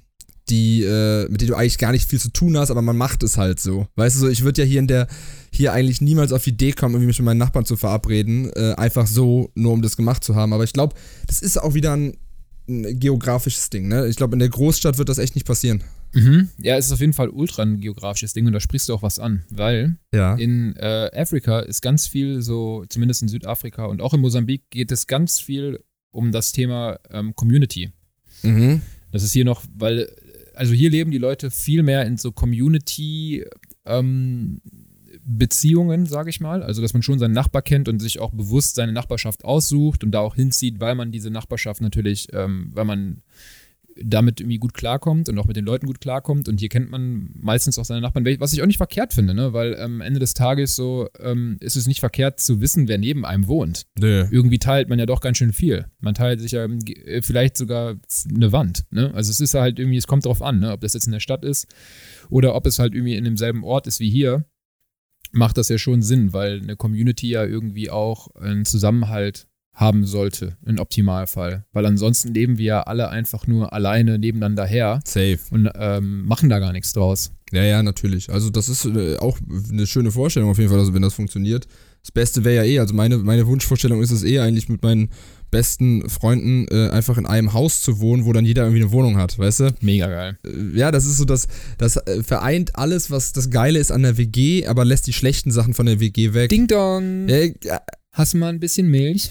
die, äh, mit denen du eigentlich gar nicht viel zu tun hast, aber man macht es halt so. Weißt du, so, ich würde ja hier in der, hier eigentlich niemals auf die Idee kommen, irgendwie mich mit meinen Nachbarn zu verabreden, äh, einfach so, nur um das gemacht zu haben. Aber ich glaube, das ist auch wieder ein, ein geografisches Ding, ne? Ich glaube, in der Großstadt wird das echt nicht passieren. Mhm. Ja, es ist auf jeden Fall ultra ein geografisches Ding und da sprichst du auch was an, weil ja. in äh, Afrika ist ganz viel so, zumindest in Südafrika und auch in Mosambik geht es ganz viel um das Thema ähm, Community. Mhm. Das ist hier noch, weil also hier leben die Leute viel mehr in so Community ähm, Beziehungen, sage ich mal. Also, dass man schon seinen Nachbar kennt und sich auch bewusst seine Nachbarschaft aussucht und da auch hinzieht, weil man diese Nachbarschaft natürlich, ähm, weil man damit irgendwie gut klarkommt und auch mit den Leuten gut klarkommt. Und hier kennt man meistens auch seine Nachbarn, was ich auch nicht verkehrt finde, ne? weil am Ende des Tages so ähm, ist es nicht verkehrt zu wissen, wer neben einem wohnt. Nee. Irgendwie teilt man ja doch ganz schön viel. Man teilt sich ja äh, vielleicht sogar eine Wand. Ne? Also es ist halt irgendwie, es kommt darauf an, ne? ob das jetzt in der Stadt ist oder ob es halt irgendwie in demselben Ort ist wie hier macht das ja schon Sinn, weil eine Community ja irgendwie auch einen Zusammenhalt haben sollte, im Optimalfall. Weil ansonsten leben wir ja alle einfach nur alleine nebeneinander her. Safe. Und ähm, machen da gar nichts draus. Ja, ja, natürlich. Also das ist äh, auch eine schöne Vorstellung auf jeden Fall, also wenn das funktioniert. Das Beste wäre ja eh, also meine, meine Wunschvorstellung ist es eh eigentlich mit meinen besten Freunden äh, einfach in einem Haus zu wohnen, wo dann jeder irgendwie eine Wohnung hat, weißt du? Mega geil. Äh, ja, das ist so das, das äh, vereint alles, was das Geile ist an der WG, aber lässt die schlechten Sachen von der WG weg. Ding Dong. Äh, Hast du mal ein bisschen Milch?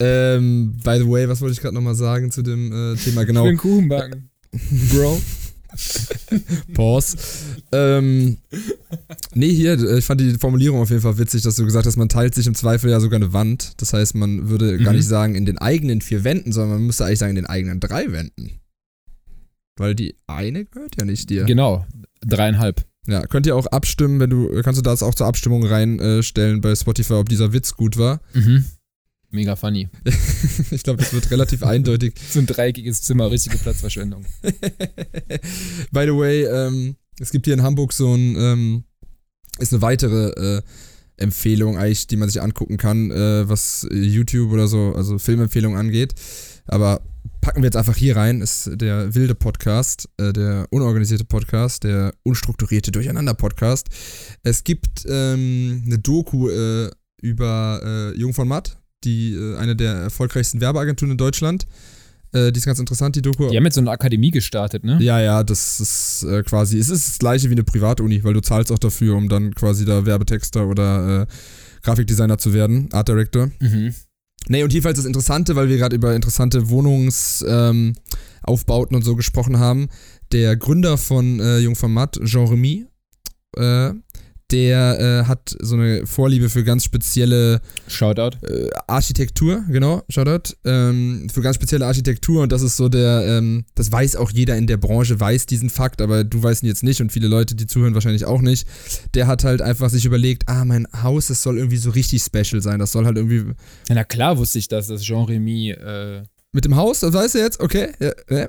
ähm, by the way, was wollte ich gerade nochmal sagen zu dem äh, Thema? Genau. Ich will Kuchen backen. Bro. Pause. Ähm, nee, hier, äh, ich fand die Formulierung auf jeden Fall witzig, dass du gesagt hast, man teilt sich im Zweifel ja sogar eine Wand. Das heißt, man würde mhm. gar nicht sagen in den eigenen vier Wänden, sondern man müsste eigentlich sagen in den eigenen drei Wänden. Weil die eine gehört ja nicht dir. Genau, dreieinhalb. Ja, könnt ihr auch abstimmen, wenn du, kannst du das auch zur Abstimmung reinstellen bei Spotify, ob dieser Witz gut war. Mhm. Mega funny. ich glaube, das wird relativ eindeutig. So ein dreieckiges Zimmer, richtige Platzverschwendung. By the way, ähm, es gibt hier in Hamburg so ein, ähm, ist eine weitere, äh, Empfehlung eigentlich, die man sich angucken kann, äh, was YouTube oder so, also Filmempfehlungen angeht. Aber packen wir jetzt einfach hier rein, ist der wilde Podcast, äh, der unorganisierte Podcast, der unstrukturierte Durcheinander-Podcast. Es gibt ähm, eine Doku äh, über äh, Jung von Matt, die äh, eine der erfolgreichsten Werbeagenturen in Deutschland. Äh, die ist ganz interessant, die Doku. Die haben jetzt so eine Akademie gestartet, ne? Ja, ja, das ist äh, quasi, es ist das gleiche wie eine Privatuni, weil du zahlst auch dafür, um dann quasi da Werbetexter oder Grafikdesigner zu werden, Art Director. Mhm. Nee, und jedenfalls das Interessante, weil wir gerade über interessante Wohnungsaufbauten ähm, und so gesprochen haben. Der Gründer von äh, Jung von Matt, Jean Remy, äh, der äh, hat so eine Vorliebe für ganz spezielle Shoutout. Äh, Architektur, genau, Shoutout. Ähm, für ganz spezielle Architektur und das ist so der, ähm, das weiß auch jeder in der Branche, weiß diesen Fakt, aber du weißt ihn jetzt nicht und viele Leute, die zuhören, wahrscheinlich auch nicht. Der hat halt einfach sich überlegt, ah, mein Haus, das soll irgendwie so richtig special sein, das soll halt irgendwie. Ja, na klar wusste ich das, dass Jean Remy. Äh mit dem Haus, das weißt du jetzt? Okay. Ja, ja.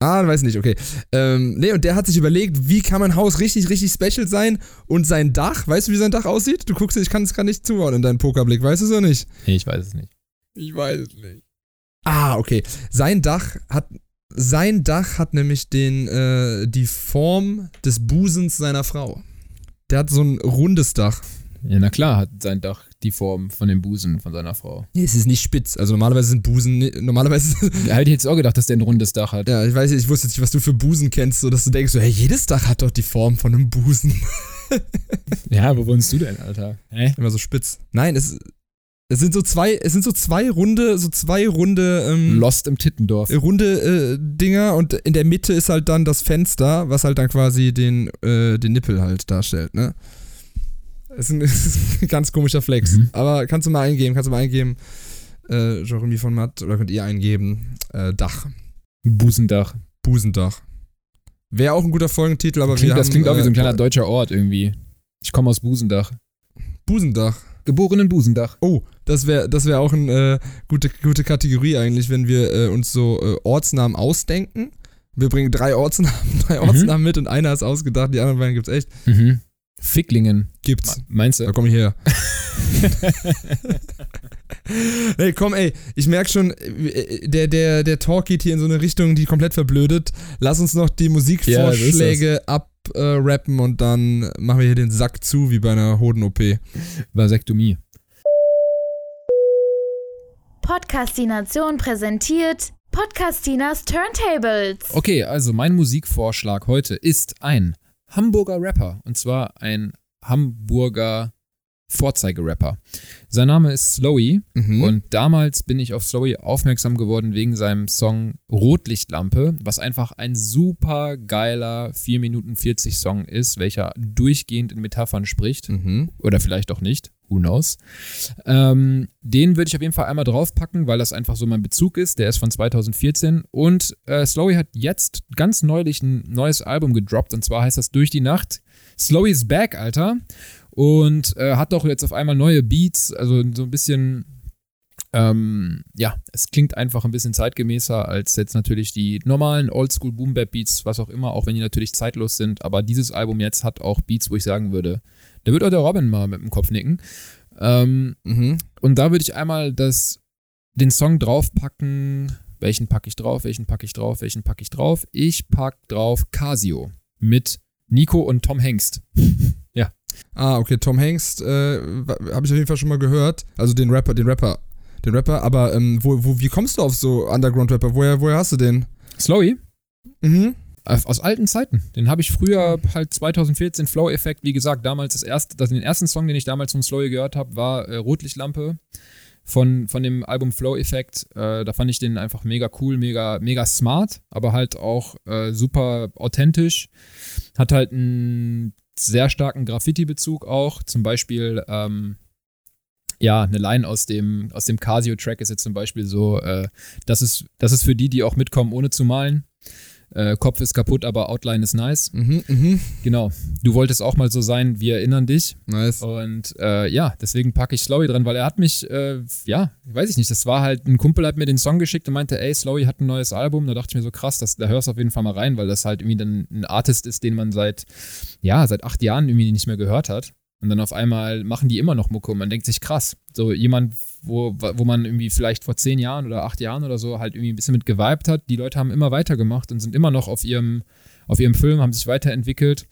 Ah, weiß nicht, okay. Ähm, nee, und der hat sich überlegt, wie kann mein Haus richtig, richtig special sein und sein Dach, weißt du, wie sein Dach aussieht? Du guckst, ich kann es gerade nicht zuordnen in deinen Pokerblick, weißt du es oder nicht? Nee, ich weiß es nicht. Ich weiß es nicht. Ah, okay. Sein Dach hat, sein Dach hat nämlich den, äh, die Form des Busens seiner Frau. Der hat so ein rundes Dach. Ja, na klar, hat sein Dach die Form von dem Busen von seiner Frau. Nee, es ist nicht spitz. Also normalerweise sind Busen, normalerweise. Ja, hätte ich jetzt auch gedacht, dass der ein rundes Dach hat. Ja, ich weiß nicht, ich wusste nicht, was du für Busen kennst, so dass du denkst, so, hey, jedes Dach hat doch die Form von einem Busen. ja, wo wohnst du denn, Alter? Hä? Immer so spitz. Nein, es, es sind so zwei, es sind so zwei runde, so zwei runde. Ähm, Lost im Tittendorf. Runde äh, Dinger und in der Mitte ist halt dann das Fenster, was halt dann quasi den, äh, den Nippel halt darstellt, ne? Das ist ein, ist ein ganz komischer Flex. Mhm. Aber kannst du mal eingeben, kannst du mal eingeben, äh, Jeremy von Matt, oder könnt ihr eingeben, äh, Dach. Busendach. Busendach. Wäre auch ein guter Folgentitel, aber klingt, wir Das haben, klingt auch wie so ein äh, kleiner deutscher Ort irgendwie. Ich komme aus Busendach. Busendach. Geboren in Busendach. Oh, das wäre das wär auch eine äh, gute, gute Kategorie eigentlich, wenn wir äh, uns so äh, Ortsnamen ausdenken. Wir bringen drei Ortsnamen, drei mhm. Ortsnamen mit und einer ist ausgedacht, die anderen beiden gibt es echt. Mhm. Ficklingen. Gibt's. Meinst du? Da komm ich her. hey, komm, ey, ich merk schon, der, der, der Talk geht hier in so eine Richtung, die komplett verblödet. Lass uns noch die Musikvorschläge ja, abrappen und dann machen wir hier den Sack zu, wie bei einer Hoden-OP. Vasektomie. Podcastination präsentiert Podcastinas Turntables. Okay, also mein Musikvorschlag heute ist ein Hamburger Rapper. Und zwar ein Hamburger Vorzeigerapper. Sein Name ist Slowy mhm. und damals bin ich auf Slowy aufmerksam geworden wegen seinem Song Rotlichtlampe, was einfach ein super geiler 4 Minuten 40 Song ist, welcher durchgehend in Metaphern spricht. Mhm. Oder vielleicht auch nicht. Who knows? Ähm, den würde ich auf jeden Fall einmal draufpacken, weil das einfach so mein Bezug ist. Der ist von 2014 und äh, Slowy hat jetzt ganz neulich ein neues Album gedroppt und zwar heißt das Durch die Nacht. Slowy is back, Alter und äh, hat doch jetzt auf einmal neue Beats, also so ein bisschen, ähm, ja, es klingt einfach ein bisschen zeitgemäßer als jetzt natürlich die normalen Oldschool Boom Bap Beats, was auch immer, auch wenn die natürlich zeitlos sind, aber dieses Album jetzt hat auch Beats, wo ich sagen würde, da wird auch der Robin mal mit dem Kopf nicken. Ähm, mhm. Und da würde ich einmal das, den Song draufpacken. Welchen packe ich drauf? Welchen packe ich drauf? Welchen packe ich drauf? Ich pack drauf Casio mit Nico und Tom Hengst. Ah, okay, Tom Hanks äh, habe ich auf jeden Fall schon mal gehört. Also den Rapper, den Rapper, den Rapper. Aber ähm, wo, wo, wie kommst du auf so Underground-Rapper? Woher, woher hast du den? Slowy? Mhm. Aus alten Zeiten. Den habe ich früher halt 2014 Flow Effekt, wie gesagt, damals das erste, das, den ersten Song, den ich damals von Slowy gehört habe, war äh, Rotlichtlampe von, von dem Album Flow Effect. Äh, da fand ich den einfach mega cool, mega, mega smart, aber halt auch äh, super authentisch. Hat halt einen sehr starken Graffiti-Bezug auch. Zum Beispiel, ähm, ja, eine Line aus dem, aus dem Casio-Track ist jetzt zum Beispiel so, äh, das, ist, das ist für die, die auch mitkommen, ohne zu malen. Äh, Kopf ist kaputt, aber Outline ist nice. Mhm, mh. Genau. Du wolltest auch mal so sein, wir erinnern dich. Nice. Und äh, ja, deswegen packe ich Slowy dran, weil er hat mich, äh, ja, weiß ich nicht, das war halt, ein Kumpel hat mir den Song geschickt und meinte, ey, Slowy hat ein neues Album. Da dachte ich mir so, krass, das, da hörst du auf jeden Fall mal rein, weil das halt irgendwie dann ein Artist ist, den man seit, ja, seit acht Jahren irgendwie nicht mehr gehört hat. Und dann auf einmal machen die immer noch Mucke und man denkt sich, krass, so jemand, wo, wo man irgendwie vielleicht vor zehn Jahren oder acht Jahren oder so halt irgendwie ein bisschen mit geweibt hat, die Leute haben immer weitergemacht und sind immer noch auf ihrem, auf ihrem Film, haben sich weiterentwickelt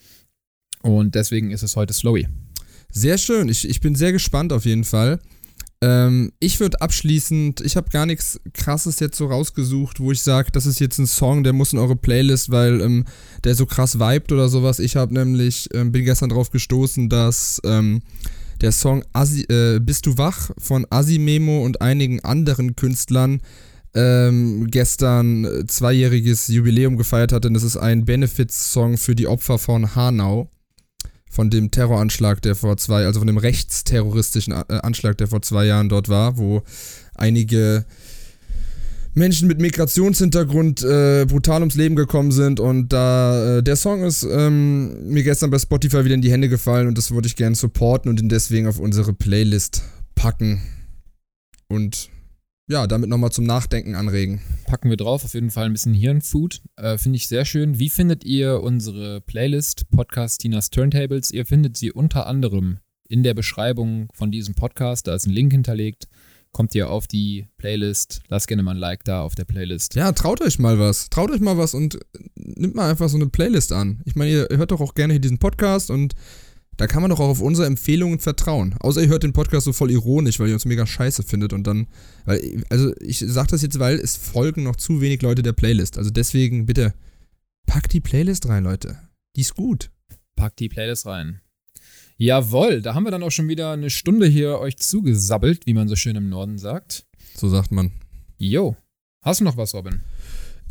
und deswegen ist es heute Slowy. Sehr schön, ich, ich bin sehr gespannt auf jeden Fall. Ähm, ich würde abschließend, ich habe gar nichts krasses jetzt so rausgesucht, wo ich sage, das ist jetzt ein Song, der muss in eure Playlist, weil ähm, der so krass vibet oder sowas. Ich habe nämlich, ähm, bin gestern drauf gestoßen, dass ähm, der Song Asi, äh, Bist du wach? von Asimemo und einigen anderen Künstlern ähm, gestern zweijähriges Jubiläum gefeiert hat, denn das ist ein Benefits-Song für die Opfer von Hanau von dem Terroranschlag, der vor zwei, also von dem rechtsterroristischen äh, Anschlag, der vor zwei Jahren dort war, wo einige Menschen mit Migrationshintergrund äh, brutal ums Leben gekommen sind und da äh, der Song ist ähm, mir gestern bei Spotify wieder in die Hände gefallen und das würde ich gerne supporten und ihn deswegen auf unsere Playlist packen und ja, damit nochmal zum Nachdenken anregen. Packen wir drauf, auf jeden Fall ein bisschen Hirnfood. Äh, Finde ich sehr schön. Wie findet ihr unsere Playlist Podcast Tinas Turntables? Ihr findet sie unter anderem in der Beschreibung von diesem Podcast. Da ist ein Link hinterlegt. Kommt ihr auf die Playlist. Lasst gerne mal ein Like da auf der Playlist. Ja, traut euch mal was. Traut euch mal was und nimmt mal einfach so eine Playlist an. Ich meine, ihr hört doch auch gerne hier diesen Podcast und da kann man doch auch auf unsere Empfehlungen vertrauen. Außer ihr hört den Podcast so voll ironisch, weil ihr uns mega scheiße findet und dann, weil, also ich sag das jetzt, weil es folgen noch zu wenig Leute der Playlist. Also deswegen bitte, packt die Playlist rein, Leute. Die ist gut. Packt die Playlist rein. Jawoll, da haben wir dann auch schon wieder eine Stunde hier euch zugesabbelt, wie man so schön im Norden sagt. So sagt man. Jo. Hast du noch was, Robin?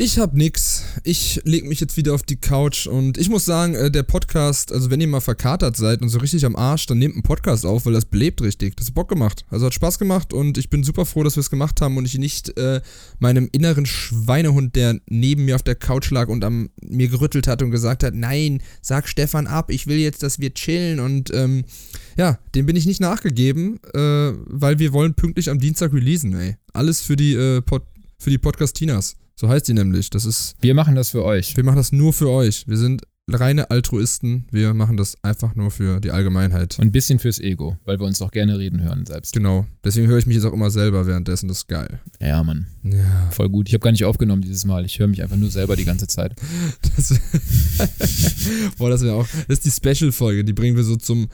Ich hab nix. Ich leg mich jetzt wieder auf die Couch und ich muss sagen, äh, der Podcast, also wenn ihr mal verkatert seid und so richtig am Arsch, dann nehmt einen Podcast auf, weil das belebt richtig. Das hat Bock gemacht. Also hat Spaß gemacht und ich bin super froh, dass wir es gemacht haben und ich nicht äh, meinem inneren Schweinehund, der neben mir auf der Couch lag und am mir gerüttelt hat und gesagt hat, nein, sag Stefan ab, ich will jetzt, dass wir chillen und ähm, ja, dem bin ich nicht nachgegeben, äh, weil wir wollen pünktlich am Dienstag releasen, ey. Alles für die, äh, Pod für die Podcastinas. So heißt die nämlich. Das ist. Wir machen das für euch. Wir machen das nur für euch. Wir sind reine Altruisten. Wir machen das einfach nur für die Allgemeinheit. Und ein bisschen fürs Ego, weil wir uns auch gerne reden hören selbst. Genau. Deswegen höre ich mich jetzt auch immer selber währenddessen. Das ist geil. Ja, Mann. Ja. Voll gut. Ich habe gar nicht aufgenommen dieses Mal. Ich höre mich einfach nur selber die ganze Zeit. Das, Boah, das wäre auch. Das ist die Special-Folge. Die bringen wir so zum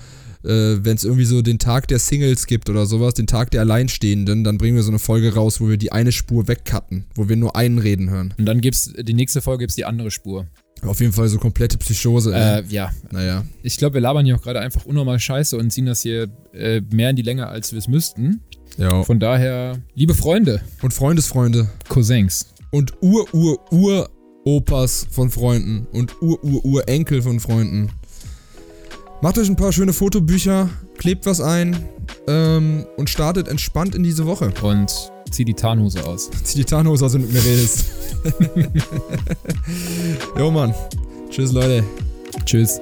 äh, wenn es irgendwie so den Tag der Singles gibt oder sowas, den Tag der Alleinstehenden, dann bringen wir so eine Folge raus, wo wir die eine Spur wegcutten, wo wir nur einen reden hören. Und dann gibt's, die nächste Folge gibt's die andere Spur. Auf jeden Fall so komplette Psychose. Äh, ja. Naja. Ich glaube, wir labern hier auch gerade einfach unnormal scheiße und ziehen das hier äh, mehr in die Länge, als wir es müssten. Ja. Von daher, liebe Freunde. Und Freundesfreunde. Cousins. Und Ur-Ur-Ur-Opas von Freunden. Und Ur-Ur-Ur-Enkel von Freunden. Macht euch ein paar schöne Fotobücher, klebt was ein ähm, und startet entspannt in diese Woche. Und zieh die Tarnhose aus. Zieh die Tarnhose aus, wenn du mit mir redest. jo, Mann. Tschüss, Leute. Tschüss.